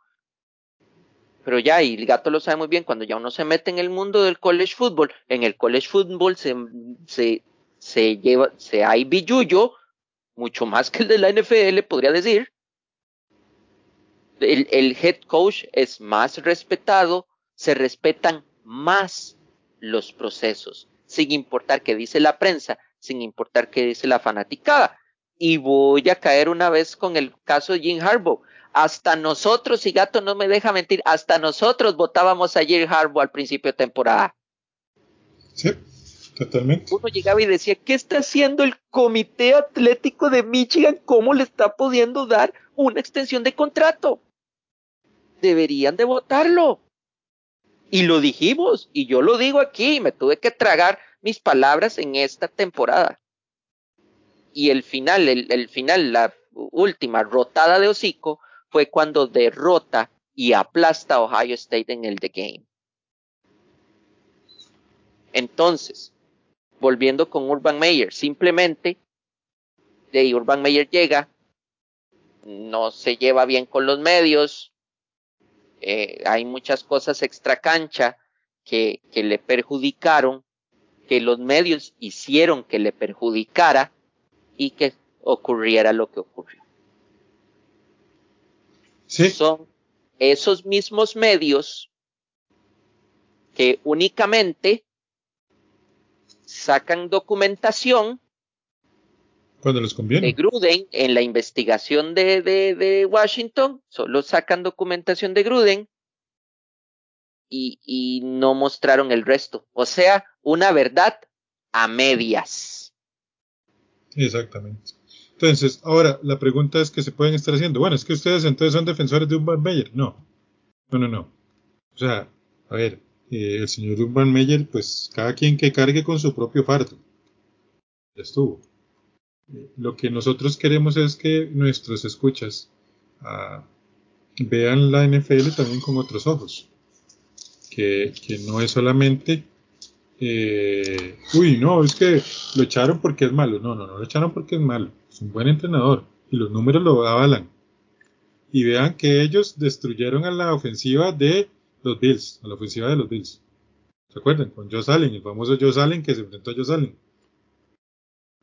Pero ya, y el gato lo sabe muy bien, cuando ya uno se mete en el mundo del college football, en el college football se, se, se lleva, se hay billuyo, mucho más que el de la NFL, podría decir. El, el head coach es más respetado, se respetan más los procesos, sin importar qué dice la prensa, sin importar qué dice la fanaticada. Y voy a caer una vez con el caso de Jim Harbaugh. Hasta nosotros, y Gato no me deja mentir, hasta nosotros votábamos a Jim Harbaugh al principio de temporada. Sí, totalmente. Uno llegaba y decía, ¿qué está haciendo el Comité Atlético de Michigan? ¿Cómo le está pudiendo dar una extensión de contrato? Deberían de votarlo. Y lo dijimos, y yo lo digo aquí, me tuve que tragar mis palabras en esta temporada. Y el final, el, el final, la última rotada de hocico fue cuando derrota y aplasta a Ohio State en el The Game. Entonces, volviendo con Urban Meyer, simplemente de Urban Meyer llega, no se lleva bien con los medios, eh, hay muchas cosas extra cancha que, que le perjudicaron, que los medios hicieron que le perjudicara y que ocurriera lo que ocurrió. Sí. Son esos mismos medios que únicamente sacan documentación cuando les conviene. de Gruden en la investigación de, de, de Washington, solo sacan documentación de Gruden y, y no mostraron el resto. O sea, una verdad a medias. Exactamente. Entonces, ahora la pregunta es que se pueden estar haciendo. Bueno, es que ustedes entonces son defensores de Urban Meyer. No, no, no, no. O sea, a ver, eh, el señor Urban Meyer, pues cada quien que cargue con su propio fardo. Ya estuvo. Lo que nosotros queremos es que nuestros escuchas uh, vean la NFL también con otros ojos. Que, que no es solamente eh, uy, no, es que lo echaron porque es malo. No, no, no lo echaron porque es malo. Es un buen entrenador y los números lo avalan. Y vean que ellos destruyeron a la ofensiva de los Bills, a la ofensiva de los Bills. ¿Se acuerdan? Con Joe Allen, el famoso Joe Allen que se enfrentó a Joe Allen.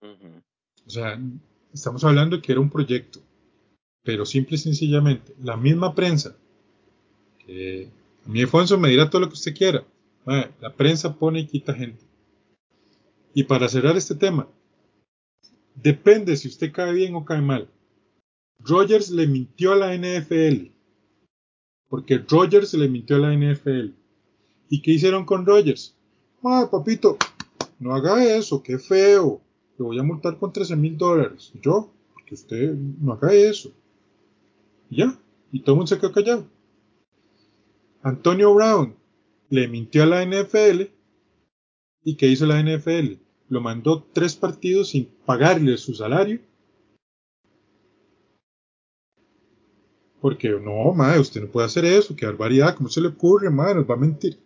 Uh -huh. O sea, estamos hablando que era un proyecto, pero simple y sencillamente, la misma prensa, que a mí Alfonso me dirá todo lo que usted quiera, la prensa pone y quita gente. Y para cerrar este tema, depende si usted cae bien o cae mal. Rogers le mintió a la NFL. Porque Rogers le mintió a la NFL. ¿Y qué hicieron con Rogers? Ah, papito, no haga eso, qué feo. Le voy a multar con 13 mil dólares. Yo, porque usted no haga eso. Y ya, y todo el mundo se quedó callado. Antonio Brown le mintió a la NFL. ¿Y qué hizo la NFL? Lo mandó tres partidos sin pagarle su salario. Porque no, madre, usted no puede hacer eso, qué barbaridad, ¿cómo se le ocurre, madre? Nos va a mentir.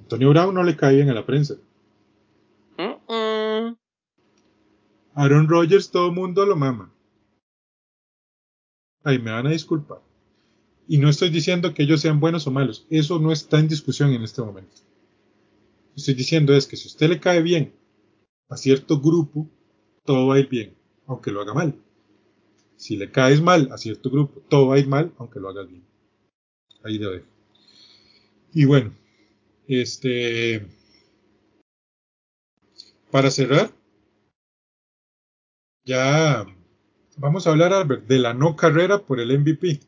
Antonio Brown no le cae bien a la prensa. Mm -mm. Aaron Rodgers, todo el mundo lo mama. Ay, me van a disculpar. Y no estoy diciendo que ellos sean buenos o malos, eso no está en discusión en este momento. Lo que estoy diciendo es que si usted le cae bien a cierto grupo, todo va a ir bien, aunque lo haga mal. Si le caes mal a cierto grupo, todo va a ir mal, aunque lo hagas bien. Ahí lo dejo. Y bueno, este. Para cerrar, ya vamos a hablar, Albert, de la no carrera por el MVP.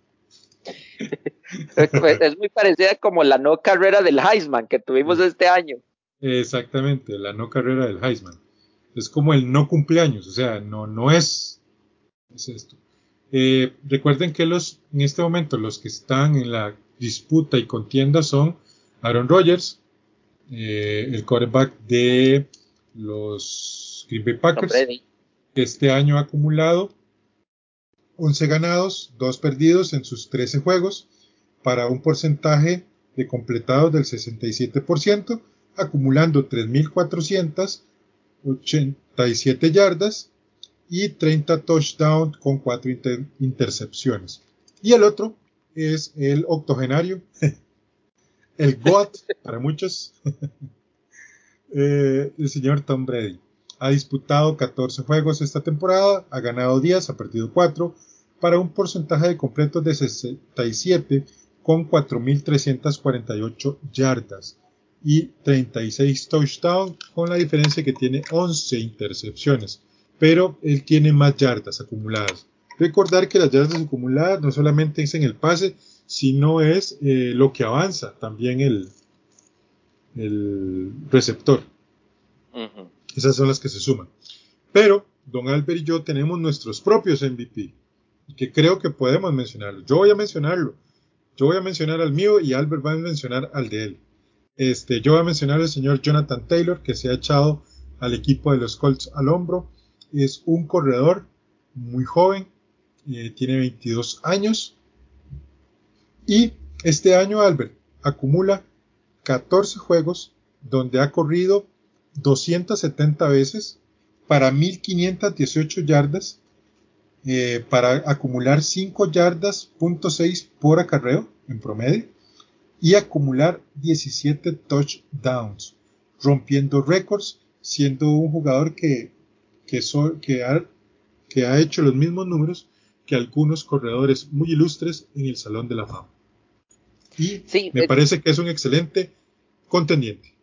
es muy parecida como la no carrera del Heisman que tuvimos este año. Exactamente, la no carrera del Heisman. Es como el no cumpleaños, o sea, no, no es, es esto. Eh, recuerden que los, en este momento los que están en la disputa y contienda son Aaron Rodgers, eh, el quarterback de los Green Bay Packers, este año ha acumulado 11 ganados, 2 perdidos en sus 13 juegos, para un porcentaje de completados del 67%, acumulando 3.487 yardas y 30 touchdowns con 4 intercepciones. Y el otro es el octogenario, el GOAT para muchos, eh, el señor Tom Brady. Ha disputado 14 juegos esta temporada, ha ganado 10, ha perdido 4, para un porcentaje de completos de 67 con 4.348 yardas y 36 touchdowns, con la diferencia que tiene 11 intercepciones. Pero él tiene más yardas acumuladas. Recordar que las yardas acumuladas no solamente es en el pase, sino es eh, lo que avanza también el, el receptor. Esas son las que se suman. Pero Don Albert y yo tenemos nuestros propios MVP, que creo que podemos mencionarlo. Yo voy a mencionarlo. Yo voy a mencionar al mío y Albert va a mencionar al de él. Este, yo voy a mencionar al señor Jonathan Taylor, que se ha echado al equipo de los Colts al hombro. Es un corredor muy joven, eh, tiene 22 años. Y este año Albert acumula 14 juegos donde ha corrido 270 veces para 1518 yardas eh, para acumular 5 yardas, punto 6 por acarreo en promedio y acumular 17 touchdowns, rompiendo récords, siendo un jugador que, que, que, ha, que ha hecho los mismos números que algunos corredores muy ilustres en el Salón de la Fama. Y me parece que es un excelente contendiente.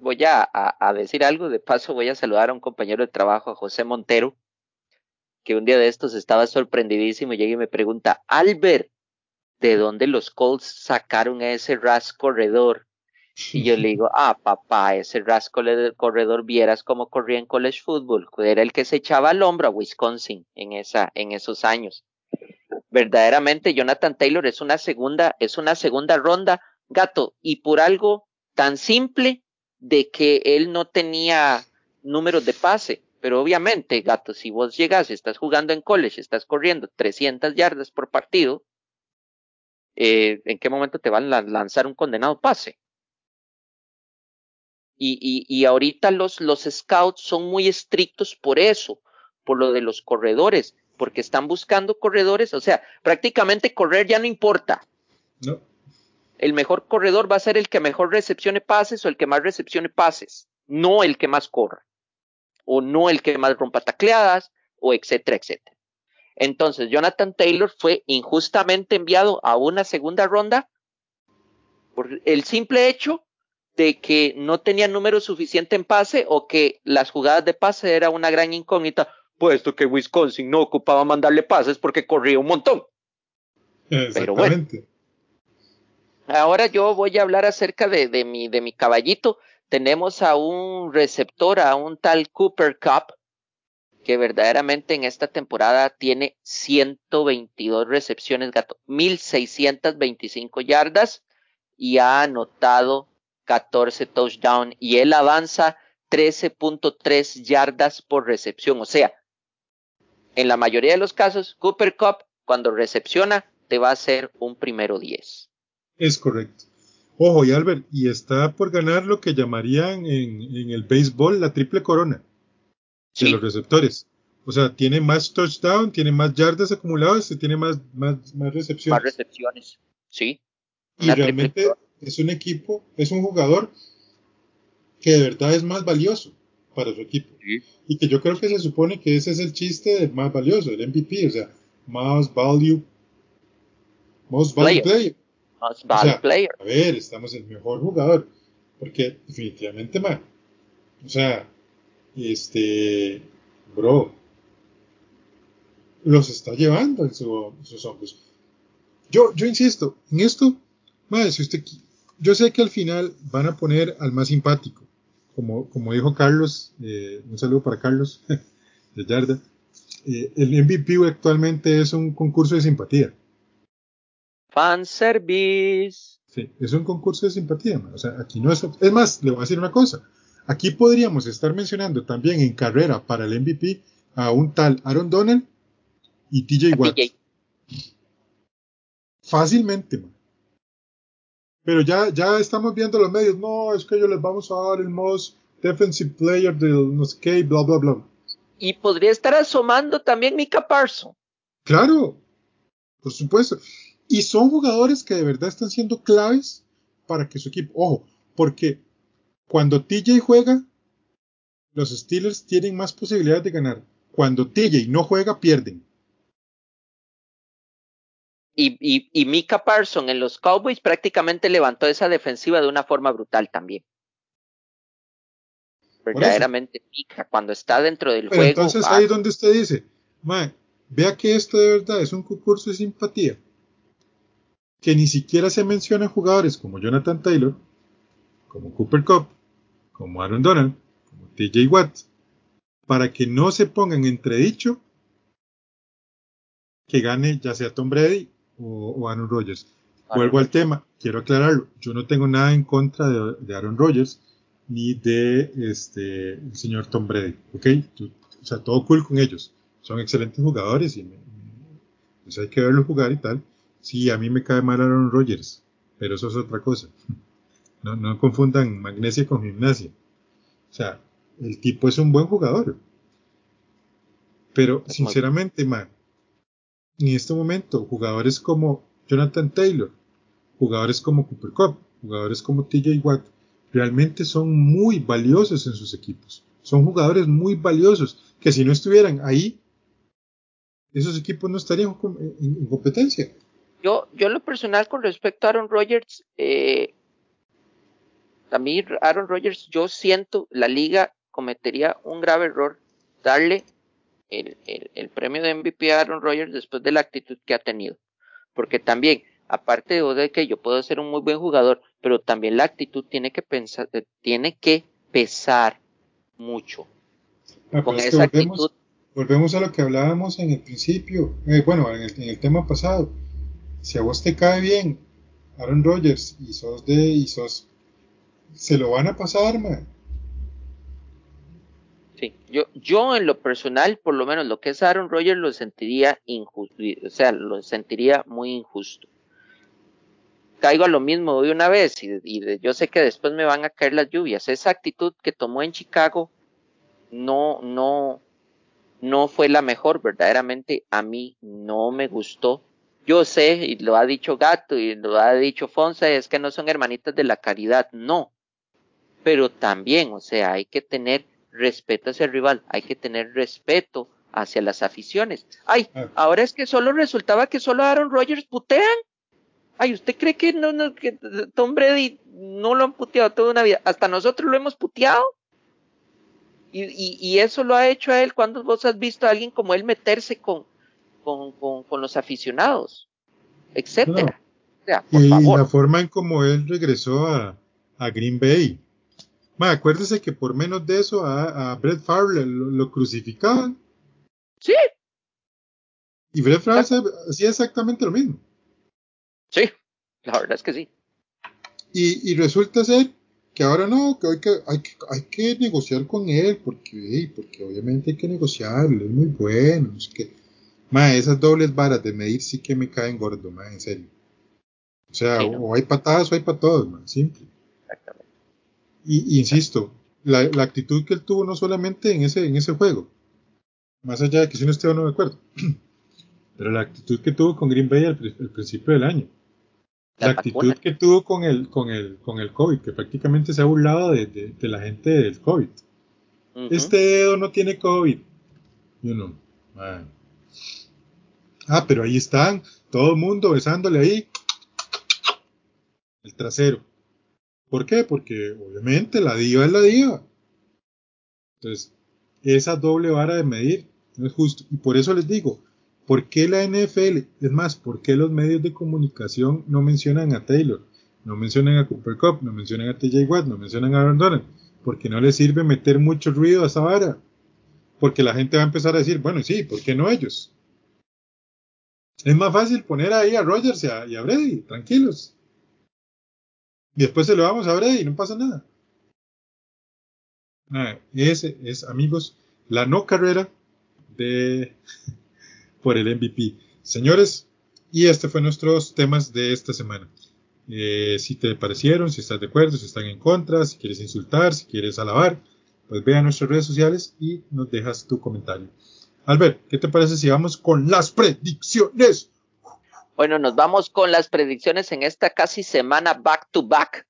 Voy a, a, decir algo, de paso voy a saludar a un compañero de trabajo, a José Montero, que un día de estos estaba sorprendidísimo y llega y me pregunta, Albert, ¿de dónde los Colts sacaron a ese ras corredor? Y yo le digo, ah, papá, ese ras corredor, vieras cómo corría en college football. Era el que se echaba al hombro a Wisconsin en, esa, en esos años. Verdaderamente, Jonathan Taylor es una segunda, es una segunda ronda, gato, y por algo tan simple de que él no tenía números de pase. Pero obviamente, gato, si vos llegas, estás jugando en college, estás corriendo 300 yardas por partido, eh, ¿en qué momento te van a lanzar un condenado pase? Y, y, y ahorita los, los scouts son muy estrictos por eso, por lo de los corredores, porque están buscando corredores, o sea, prácticamente correr ya no importa. No. El mejor corredor va a ser el que mejor recepcione pases o el que más recepcione pases, no el que más corra o no el que más rompa tacleadas, o etcétera, etcétera. Entonces, Jonathan Taylor fue injustamente enviado a una segunda ronda por el simple hecho de que no tenía número suficiente en pase o que las jugadas de pase era una gran incógnita, puesto que Wisconsin no ocupaba mandarle pases porque corría un montón. Pero bueno. Ahora yo voy a hablar acerca de, de, mi, de mi caballito tenemos a un receptor, a un tal Cooper Cup, que verdaderamente en esta temporada tiene 122 recepciones, gato, 1625 yardas y ha anotado 14 touchdowns y él avanza 13.3 yardas por recepción. O sea, en la mayoría de los casos, Cooper Cup, cuando recepciona, te va a hacer un primero 10. Es correcto. Ojo, y Albert, y está por ganar lo que llamarían en, en el béisbol la triple corona de los receptores. O sea, tiene más touchdown, tiene más yardas acumuladas y tiene más, más, más recepciones. Más recepciones, sí. Y realmente es un equipo, es un jugador que de verdad es más valioso para su equipo. Y que yo creo que se supone que ese es el chiste más valioso, el MVP. O sea, Most Value, Most Value Player. Most Value Player. A ver, estamos el mejor jugador. Porque definitivamente, man, o sea, este, bro, los está llevando en, sus hombros. Yo, yo insisto, en esto, madre, si usted, yo sé que al final van a poner al más simpático, como, como dijo Carlos, eh, un saludo para Carlos de Yarda, eh, el MVP actualmente es un concurso de simpatía. Fanservice. Sí, es un concurso de simpatía, o sea, aquí no es, es más, le voy a decir una cosa, aquí podríamos estar mencionando también en carrera para el MVP a un tal Aaron Donald y TJ Watt. Fácilmente, man. Pero ya, ya estamos viendo los medios, no, es que ellos les vamos a dar el most defensive player del no sé qué, bla, bla, bla. Y podría estar asomando también Mika Parson. Claro, por supuesto. Y son jugadores que de verdad están siendo claves para que su equipo, ojo, porque cuando TJ juega, los Steelers tienen más posibilidades de ganar. Cuando TJ no juega, pierden. Y, y, y Mika Parson en los Cowboys prácticamente levantó esa defensiva de una forma brutal también. Verdaderamente Mika, cuando está dentro del juego. Entonces ahí es donde usted dice, vea que esto de verdad es un concurso de simpatía. Que ni siquiera se mencionan jugadores como Jonathan Taylor, como Cooper Cup, como Aaron Donald, como TJ Watt, para que no se pongan entredicho que gane ya sea Tom Brady o, Aaron Rodgers. Vuelvo al tema, quiero aclararlo, yo no tengo nada en contra de, Aaron Rodgers ni de este el señor Tom Brady, ¿ok? o sea, todo cool con ellos, son excelentes jugadores y pues hay que verlos jugar y tal. Sí, a mí me cae mal Aaron Rodgers, pero eso es otra cosa. No, no confundan magnesia con gimnasia. O sea, el tipo es un buen jugador. Pero, sinceramente, man, en este momento jugadores como Jonathan Taylor, jugadores como Cooper Cup, jugadores como TJ Watt, realmente son muy valiosos en sus equipos. Son jugadores muy valiosos que si no estuvieran ahí, esos equipos no estarían en, competencia. Yo, yo lo personal con respecto a Aaron Rodgers, eh, también Aaron Rodgers, yo siento la liga cometería un grave error darle el, el, premio de MVP a Aaron Rodgers después de la actitud que ha tenido. Porque también, aparte de que yo puedo ser un muy buen jugador, pero también la actitud tiene que pensar, eh, tiene que pesar mucho. Ah, con esa volvemos, actitud. Volvemos a lo que hablábamos en el principio, eh, bueno, en el, en el, tema pasado. Si a vos te cae bien Aaron Rodgers y sos de, y sos, se lo van a pasar, man Sí, yo, yo en lo personal, por lo menos lo que es Aaron Rodgers, lo sentiría injusto, o sea, lo sentiría muy injusto. Caigo a lo mismo de una vez y, y yo sé que después me van a caer las lluvias. Esa actitud que tomó en Chicago no, no, no fue la mejor, verdaderamente a mí no me gustó. Yo sé, y lo ha dicho Gato y lo ha dicho Fonsa, es que no son hermanitas de la caridad, no. Pero también, o sea, hay que tener respeto hacia el rival, hay que tener respeto hacia las aficiones. Ay, ah. ahora es que solo resultaba que solo Aaron Rodgers putean. Ay, ¿usted cree que, no, no, que Tom Brady no lo han puteado toda una vida? Hasta nosotros lo hemos puteado. Y, y, y eso lo ha hecho a él cuando vos has visto a alguien como él meterse con, con, con, los aficionados, etcétera. y, la forma en como él regresó a, a Green Bay Ma, acuérdese que por menos de eso a, a Brett Favre lo, crucificaban. Sí. Y Brett Favre hacía exactamente lo mismo. Sí, la verdad es que sí. Y, y resulta ser que ahora no, que hay que, hay que, hay que negociar con él, porque, porque obviamente hay que negociar, él es muy bueno, es que, ma, esas dobles varas de medir sí que me caen gordo, ma, en serio. O sea, o hay patadas o hay para todos, ma, simple. Y, insisto, la, actitud que él tuvo no solamente en ese, en ese juego, más allá de que si no esté o no de acuerdo, pero la actitud que tuvo con Green Bay al, principio del año, la, actitud que tuvo con el, con, el, con el COVID, que prácticamente se ha burlado de, de, la gente del COVID. Este dedo no tiene COVID. You know, Ah, pero ahí están, todo el mundo besándole ahí el trasero. ¿Por qué? Porque obviamente la diva es la diva. Entonces, esa doble vara de medir no es justo. Y por eso les digo, ¿por qué la NFL? Es más, ¿por qué los medios de comunicación no mencionan a Taylor? No mencionan a Cooper Cup, no mencionan a TJ Watt, no mencionan a Aaron Donald. Porque no les sirve meter mucho ruido a esa vara. Porque la gente va a empezar a decir, bueno, sí, ¿por qué no ellos? Es más fácil poner ahí a Rogers y a, y Brady, tranquilos. Y después se lo vamos a Brady no pasa nada. Ah, ese es, amigos, la no carrera de por el MVP. Señores, y este fue nuestros temas de esta semana. Eh, si te parecieron, si estás de acuerdo, si están en contra, si quieres insultar, si quieres alabar, pues ve a nuestras redes sociales y nos dejas tu comentario. Albert, ¿qué te parece si vamos con las predicciones? Bueno, nos vamos con las predicciones en esta casi semana back to back.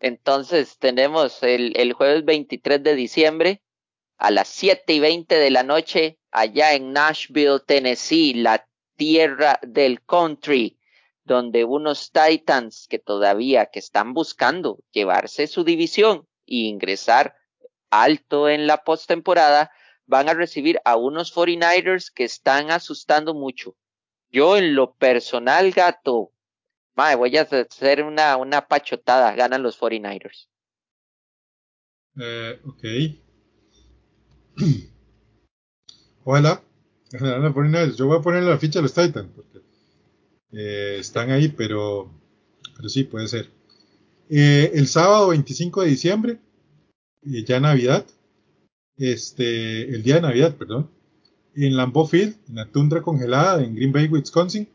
Entonces tenemos el, el jueves 23 de diciembre a las 7 y 20 de la noche allá en Nashville, Tennessee, la tierra del country, donde unos Titans que todavía que están buscando llevarse su división e ingresar alto en la postemporada, van a recibir a unos 49ers que están asustando mucho. Yo en lo personal, gato, Madre, voy a hacer una, una pachotada. Ganan los 49ers. Eh, ok. 49ers. Yo voy a poner la ficha a los Titans. Porque eh, están ahí, pero, pero sí, puede ser. Eh, el sábado 25 de diciembre, eh, ya Navidad. Este, el día de Navidad, perdón. En Lambeau Field, en la tundra congelada en Green Bay, Wisconsin.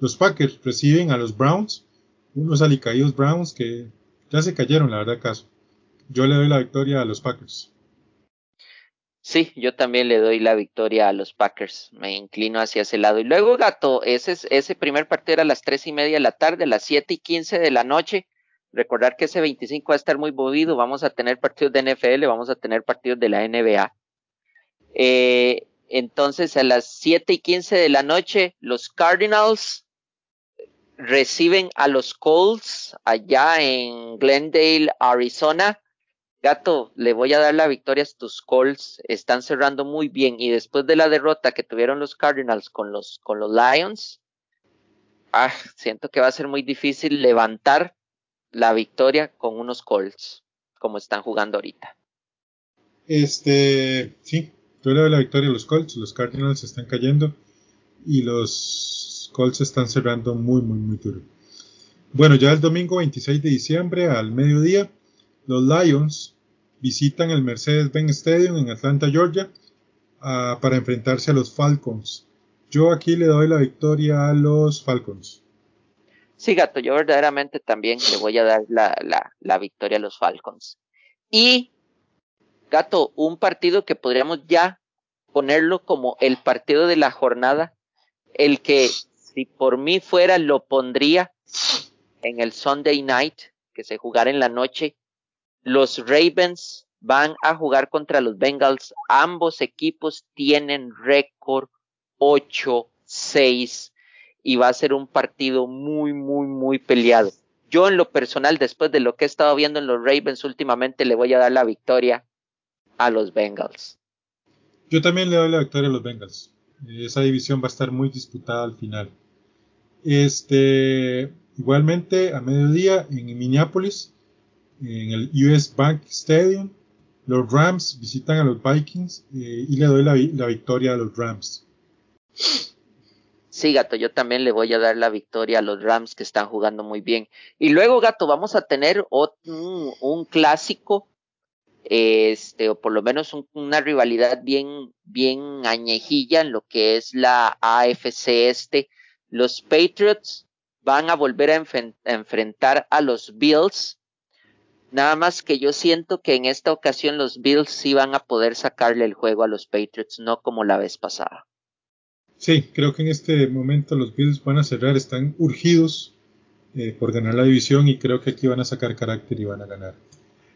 Los Packers reciben a los Browns, unos alicaídos Browns que ya se cayeron, la verdad, caso. Yo le doy la victoria a los Packers. Sí, yo también le doy la victoria a los Packers. Me inclino hacia ese lado. Y luego, gato, ese, ese primer partido era a las tres y media de la tarde, a las siete y quince de la noche. Recordar que ese 25 va a estar muy movido. Vamos a tener partidos de NFL, vamos a tener partidos de la NBA. Eh, entonces, a las siete y quince de la noche, los Cardinals reciben a los Colts allá en Glendale, Arizona. Gato, le voy a dar la victoria a tus Colts. Están cerrando muy bien y después de la derrota que tuvieron los Cardinals con los, con los Lions, ah, siento que va a ser muy difícil levantar la victoria con unos Colts como están jugando ahorita. Este, sí, yo le doy la victoria a los Colts. Los Cardinals están cayendo y los Colts están cerrando muy, muy, muy duro. Bueno, ya el domingo 26 de diciembre al mediodía, los Lions visitan el Mercedes-Benz Stadium en Atlanta, Georgia, uh, para enfrentarse a los Falcons. Yo aquí le doy la victoria a los Falcons. Sí, gato, yo verdaderamente también le voy a dar la, la, la victoria a los Falcons. Y, gato, un partido que podríamos ya ponerlo como el partido de la jornada, el que si por mí fuera, lo pondría en el Sunday night, que se jugará en la noche. Los Ravens van a jugar contra los Bengals. Ambos equipos tienen récord 8-6 y va a ser un partido muy, muy, muy peleado. Yo en lo personal, después de lo que he estado viendo en los Ravens últimamente, le voy a dar la victoria a los Bengals. Yo también le doy la victoria a los Bengals. Esa división va a estar muy disputada al final. Este, igualmente a mediodía en Minneapolis, en el US Bank Stadium, los Rams visitan a los Vikings eh, y le doy la, la, victoria a los Rams. Sí, gato, yo también le voy a dar la victoria a los Rams que están jugando muy bien. Y luego, gato, vamos a tener un, un clásico, este, o por lo menos un, una rivalidad bien, bien añejilla en lo que es la AFC este los Patriots van a volver a, enfrentar a los Bills. Nada más que yo siento que en esta ocasión los Bills sí van a poder sacarle el juego a los Patriots, no como la vez pasada. Sí, creo que en este momento los Bills van a cerrar, están urgidos eh, por ganar la división y creo que aquí van a sacar carácter y van a ganar.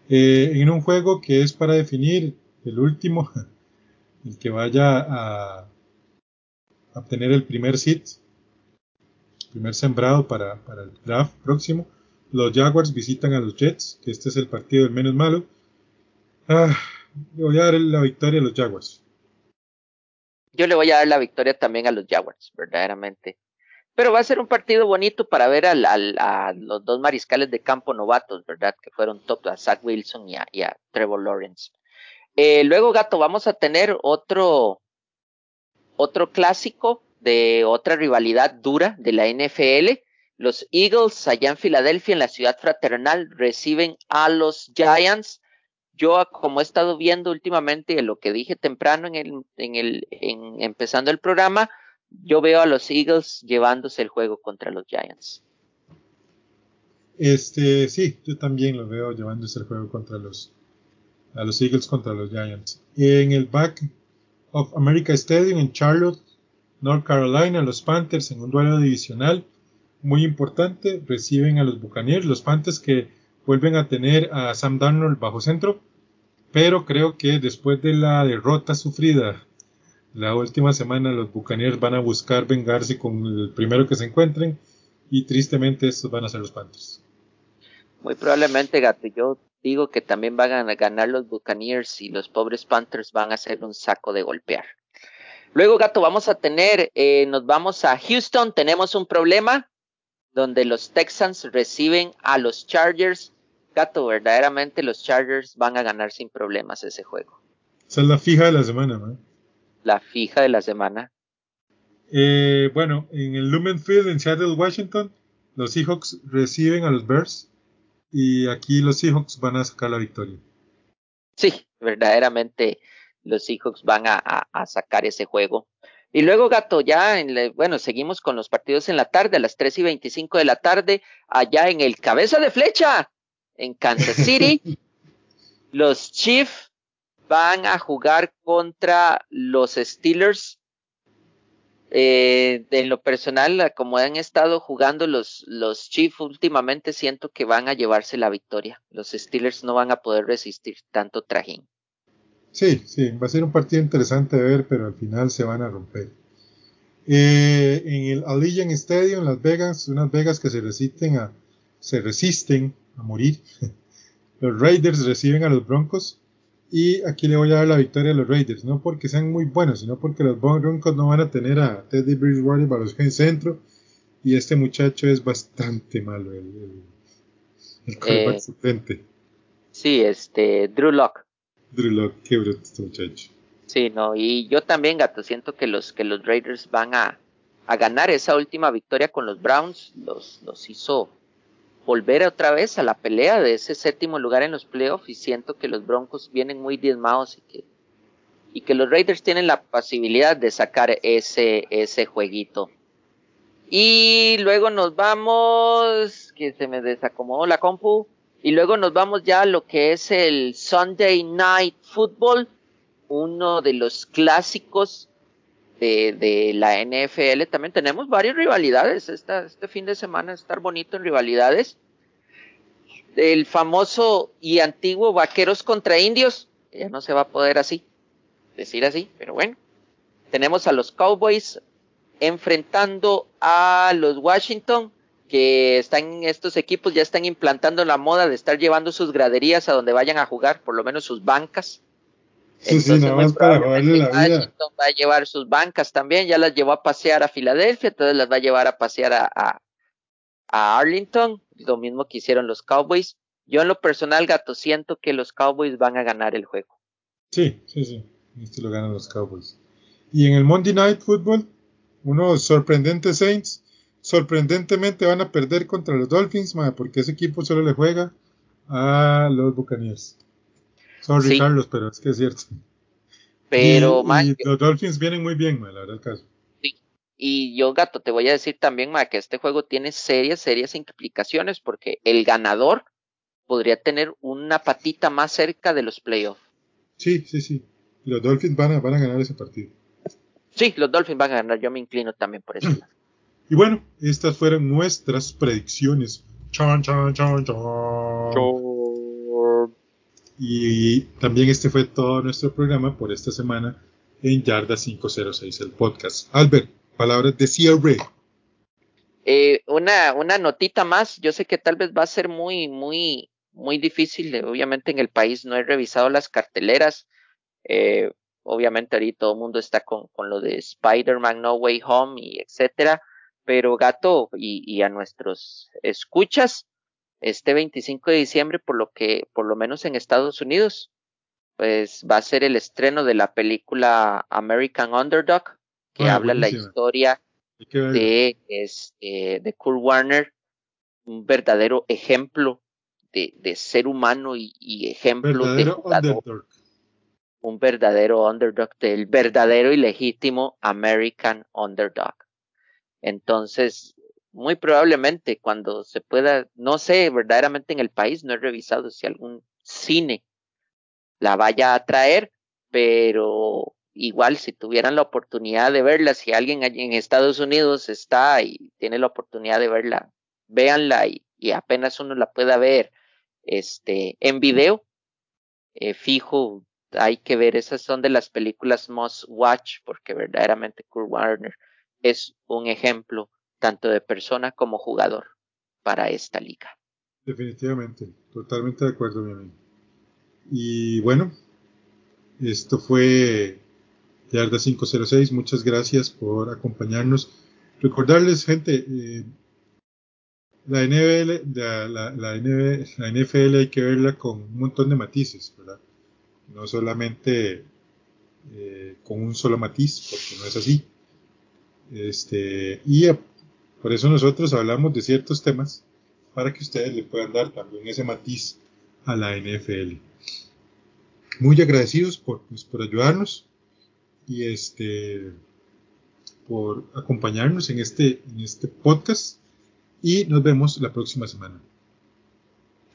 Eh, en un juego que es para definir el último, el que vaya a, obtener el primer seed, primer sembrado para, el draft próximo. Los Jaguars visitan a los Jets, que este es el partido del menos malo. Ah, voy a dar la victoria a los Jaguars. Yo le voy a dar la victoria también a los Jaguars, verdaderamente. Pero va a ser un partido bonito para ver a los dos mariscales de campo novatos, ¿verdad? Que fueron top, a Zach Wilson y a, y a Trevor Lawrence. Eh, luego, Gato, vamos a tener otro, otro clásico de otra rivalidad dura de la NFL. Los Eagles allá en Filadelfia, en la ciudad fraternal, reciben a los Giants yo como he estado viendo últimamente lo que dije temprano en el, en el, en empezando el programa, yo veo a los Eagles llevándose el juego contra los Giants. Este, sí, yo también lo veo llevándose el juego contra los, a los Eagles contra los Giants. En el Back of America Stadium en Charlotte, North Carolina, los Panthers en un duelo divisional muy importante reciben a los Buccaneers, los Panthers que vuelven a tener a Sam Darnold bajo centro, pero creo que después de la derrota sufrida la última semana los Buccaneers van a buscar vengarse con el primero que se encuentren y tristemente estos van a ser los Panthers. Muy probablemente, Gato. Yo digo que también van a ganar los Buccaneers y los pobres Panthers van a hacer un saco de golpear. Luego, Gato, vamos a tener, eh, nos vamos a Houston, tenemos un problema donde los Texans reciben a los Chargers Gato, verdaderamente los Chargers van a ganar sin problemas ese juego. Esa es la fija de la semana, ¿no? La fija de la semana. Eh, bueno, en el Lumen Field en Seattle, Washington, los Seahawks reciben a los Bears y aquí los Seahawks van a sacar la victoria. Sí, verdaderamente los Seahawks van a, sacar ese juego. Y luego, Gato, ya, en bueno, seguimos con los partidos en la tarde, a las 3 y 25 de la tarde, allá en el Cabeza de Flecha, en Kansas City. los Chiefs van a jugar contra los Steelers. Eh, en lo personal, como han estado jugando los, los Chiefs últimamente, siento que van a llevarse la victoria. Los Steelers no van a poder resistir tanto trajín. Sí, sí, va a ser un partido interesante de ver, pero al final se van a romper. Eh, en el Allegiant Stadium, Las Vegas, unas Vegas que se resisten a, se resisten a morir. Los Raiders reciben a los Broncos y aquí le voy a dar la victoria a los Raiders, no porque sean muy buenos, sino porque los Broncos no van a tener a Teddy Bridgewater para los en centro y este muchacho es bastante malo, el, el, eh, Sí, este, Drew Locke. Drew Locke, qué bruto este muchacho. Sí, no, y yo también, gato, siento que los, que los Raiders van a, a ganar esa última victoria con los Browns, los, los hizo volver otra vez a la pelea de ese séptimo lugar en los playoffs y siento que los Broncos vienen muy diezmados y que, y que los Raiders tienen la posibilidad de sacar ese, ese jueguito. Y luego nos vamos, que se me desacomodó la compu, y luego nos vamos ya a lo que es el Sunday Night Football, uno de los clásicos de, de, la NFL. También tenemos varias rivalidades. Esta, este fin de semana estar bonito en rivalidades. El famoso y antiguo Vaqueros contra Indios. Ya no se va a poder así, decir así, pero bueno. Tenemos a los Cowboys enfrentando a los Washington, que están, estos equipos ya están implantando la moda de estar llevando sus graderías a donde vayan a jugar, por lo menos sus bancas. Sí, sí, nada más para joderle la vida. Va a llevar sus bancas también, ya las llevó a pasear a Filadelfia, entonces las va a llevar a pasear a, a, Arlington, lo mismo que hicieron los Cowboys. Yo en lo personal, gato, siento que los Cowboys van a ganar el juego. Sí, sí, sí, esto lo ganan los Cowboys. Y en el Monday Night Football, unos sorprendentes Saints, sorprendentemente van a perder contra los Dolphins, porque ese equipo solo le juega a los Buccaneers. Sorry, Carlos, pero es que es cierto. Pero, y, los Dolphins vienen muy bien, la verdad, el caso. Sí. Y yo, gato, te voy a decir también, ma, que este juego tiene serias, serias implicaciones, porque el ganador podría tener una patita más cerca de los playoffs. Sí, sí, sí. Los Dolphins van a, van a ganar ese partido. Sí, los Dolphins van a ganar. Yo me inclino también por eso. y bueno, estas fueron nuestras predicciones. Chan, chan, chan, chan. Y también este fue todo nuestro programa por esta semana en Yarda 506, el podcast. Albert, palabras de cierre. Eh, una, una notita más, yo sé que tal vez va a ser muy, muy, muy difícil, obviamente en el país no he revisado las carteleras, eh, obviamente ahorita todo el mundo está con, con lo de Spider-Man No Way Home y etcétera, pero gato y, y a nuestros escuchas, este 25 de diciembre, por lo que, por lo menos en Estados Unidos, pues va a ser el estreno de la película American Underdog, que Ah, habla la historia de, este, de Kurt Warner, un verdadero ejemplo de, de ser humano y, y ejemplo de verdadero jugador, underdog. un verdadero underdog, del verdadero y legítimo American Underdog. Entonces, muy probablemente cuando se pueda, no sé, verdaderamente en el país, no he revisado si algún cine la vaya a traer, pero igual si tuvieran la oportunidad de verla, si alguien en Estados Unidos está y tiene la oportunidad de verla, véanla y, y apenas uno la pueda ver este en video, eh, fijo, hay que ver, esas son de las películas must watch, porque verdaderamente Kurt Warner es un ejemplo tanto de persona como jugador para esta liga. Definitivamente, totalmente de acuerdo, mi amigo. Y bueno, esto fue Yarda 506. Muchas gracias por acompañarnos. Recordarles, gente, eh, la, NBL, la, la, la, NFL hay que verla con un montón de matices, ¿verdad? No solamente eh, con un solo matiz, porque no es así. Este, y eh, por eso nosotros hablamos de ciertos temas para que ustedes le puedan dar también ese matiz a la NFL. Muy agradecidos por, pues, por ayudarnos y este por acompañarnos en este, en este podcast y nos vemos la próxima semana.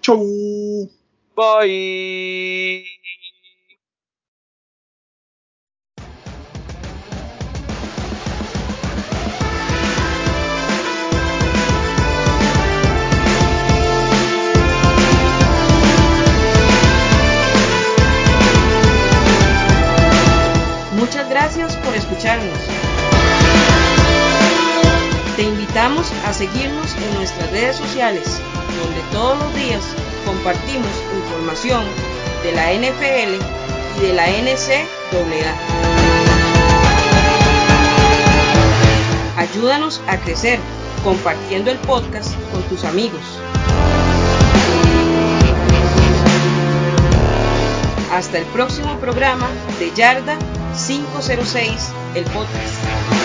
Chau. Bye. Sociales, donde todos los días compartimos información de la NFL y de la NCAA. Ayúdanos a crecer compartiendo el podcast con tus amigos. Hasta el próximo programa de Yarda 506, el podcast.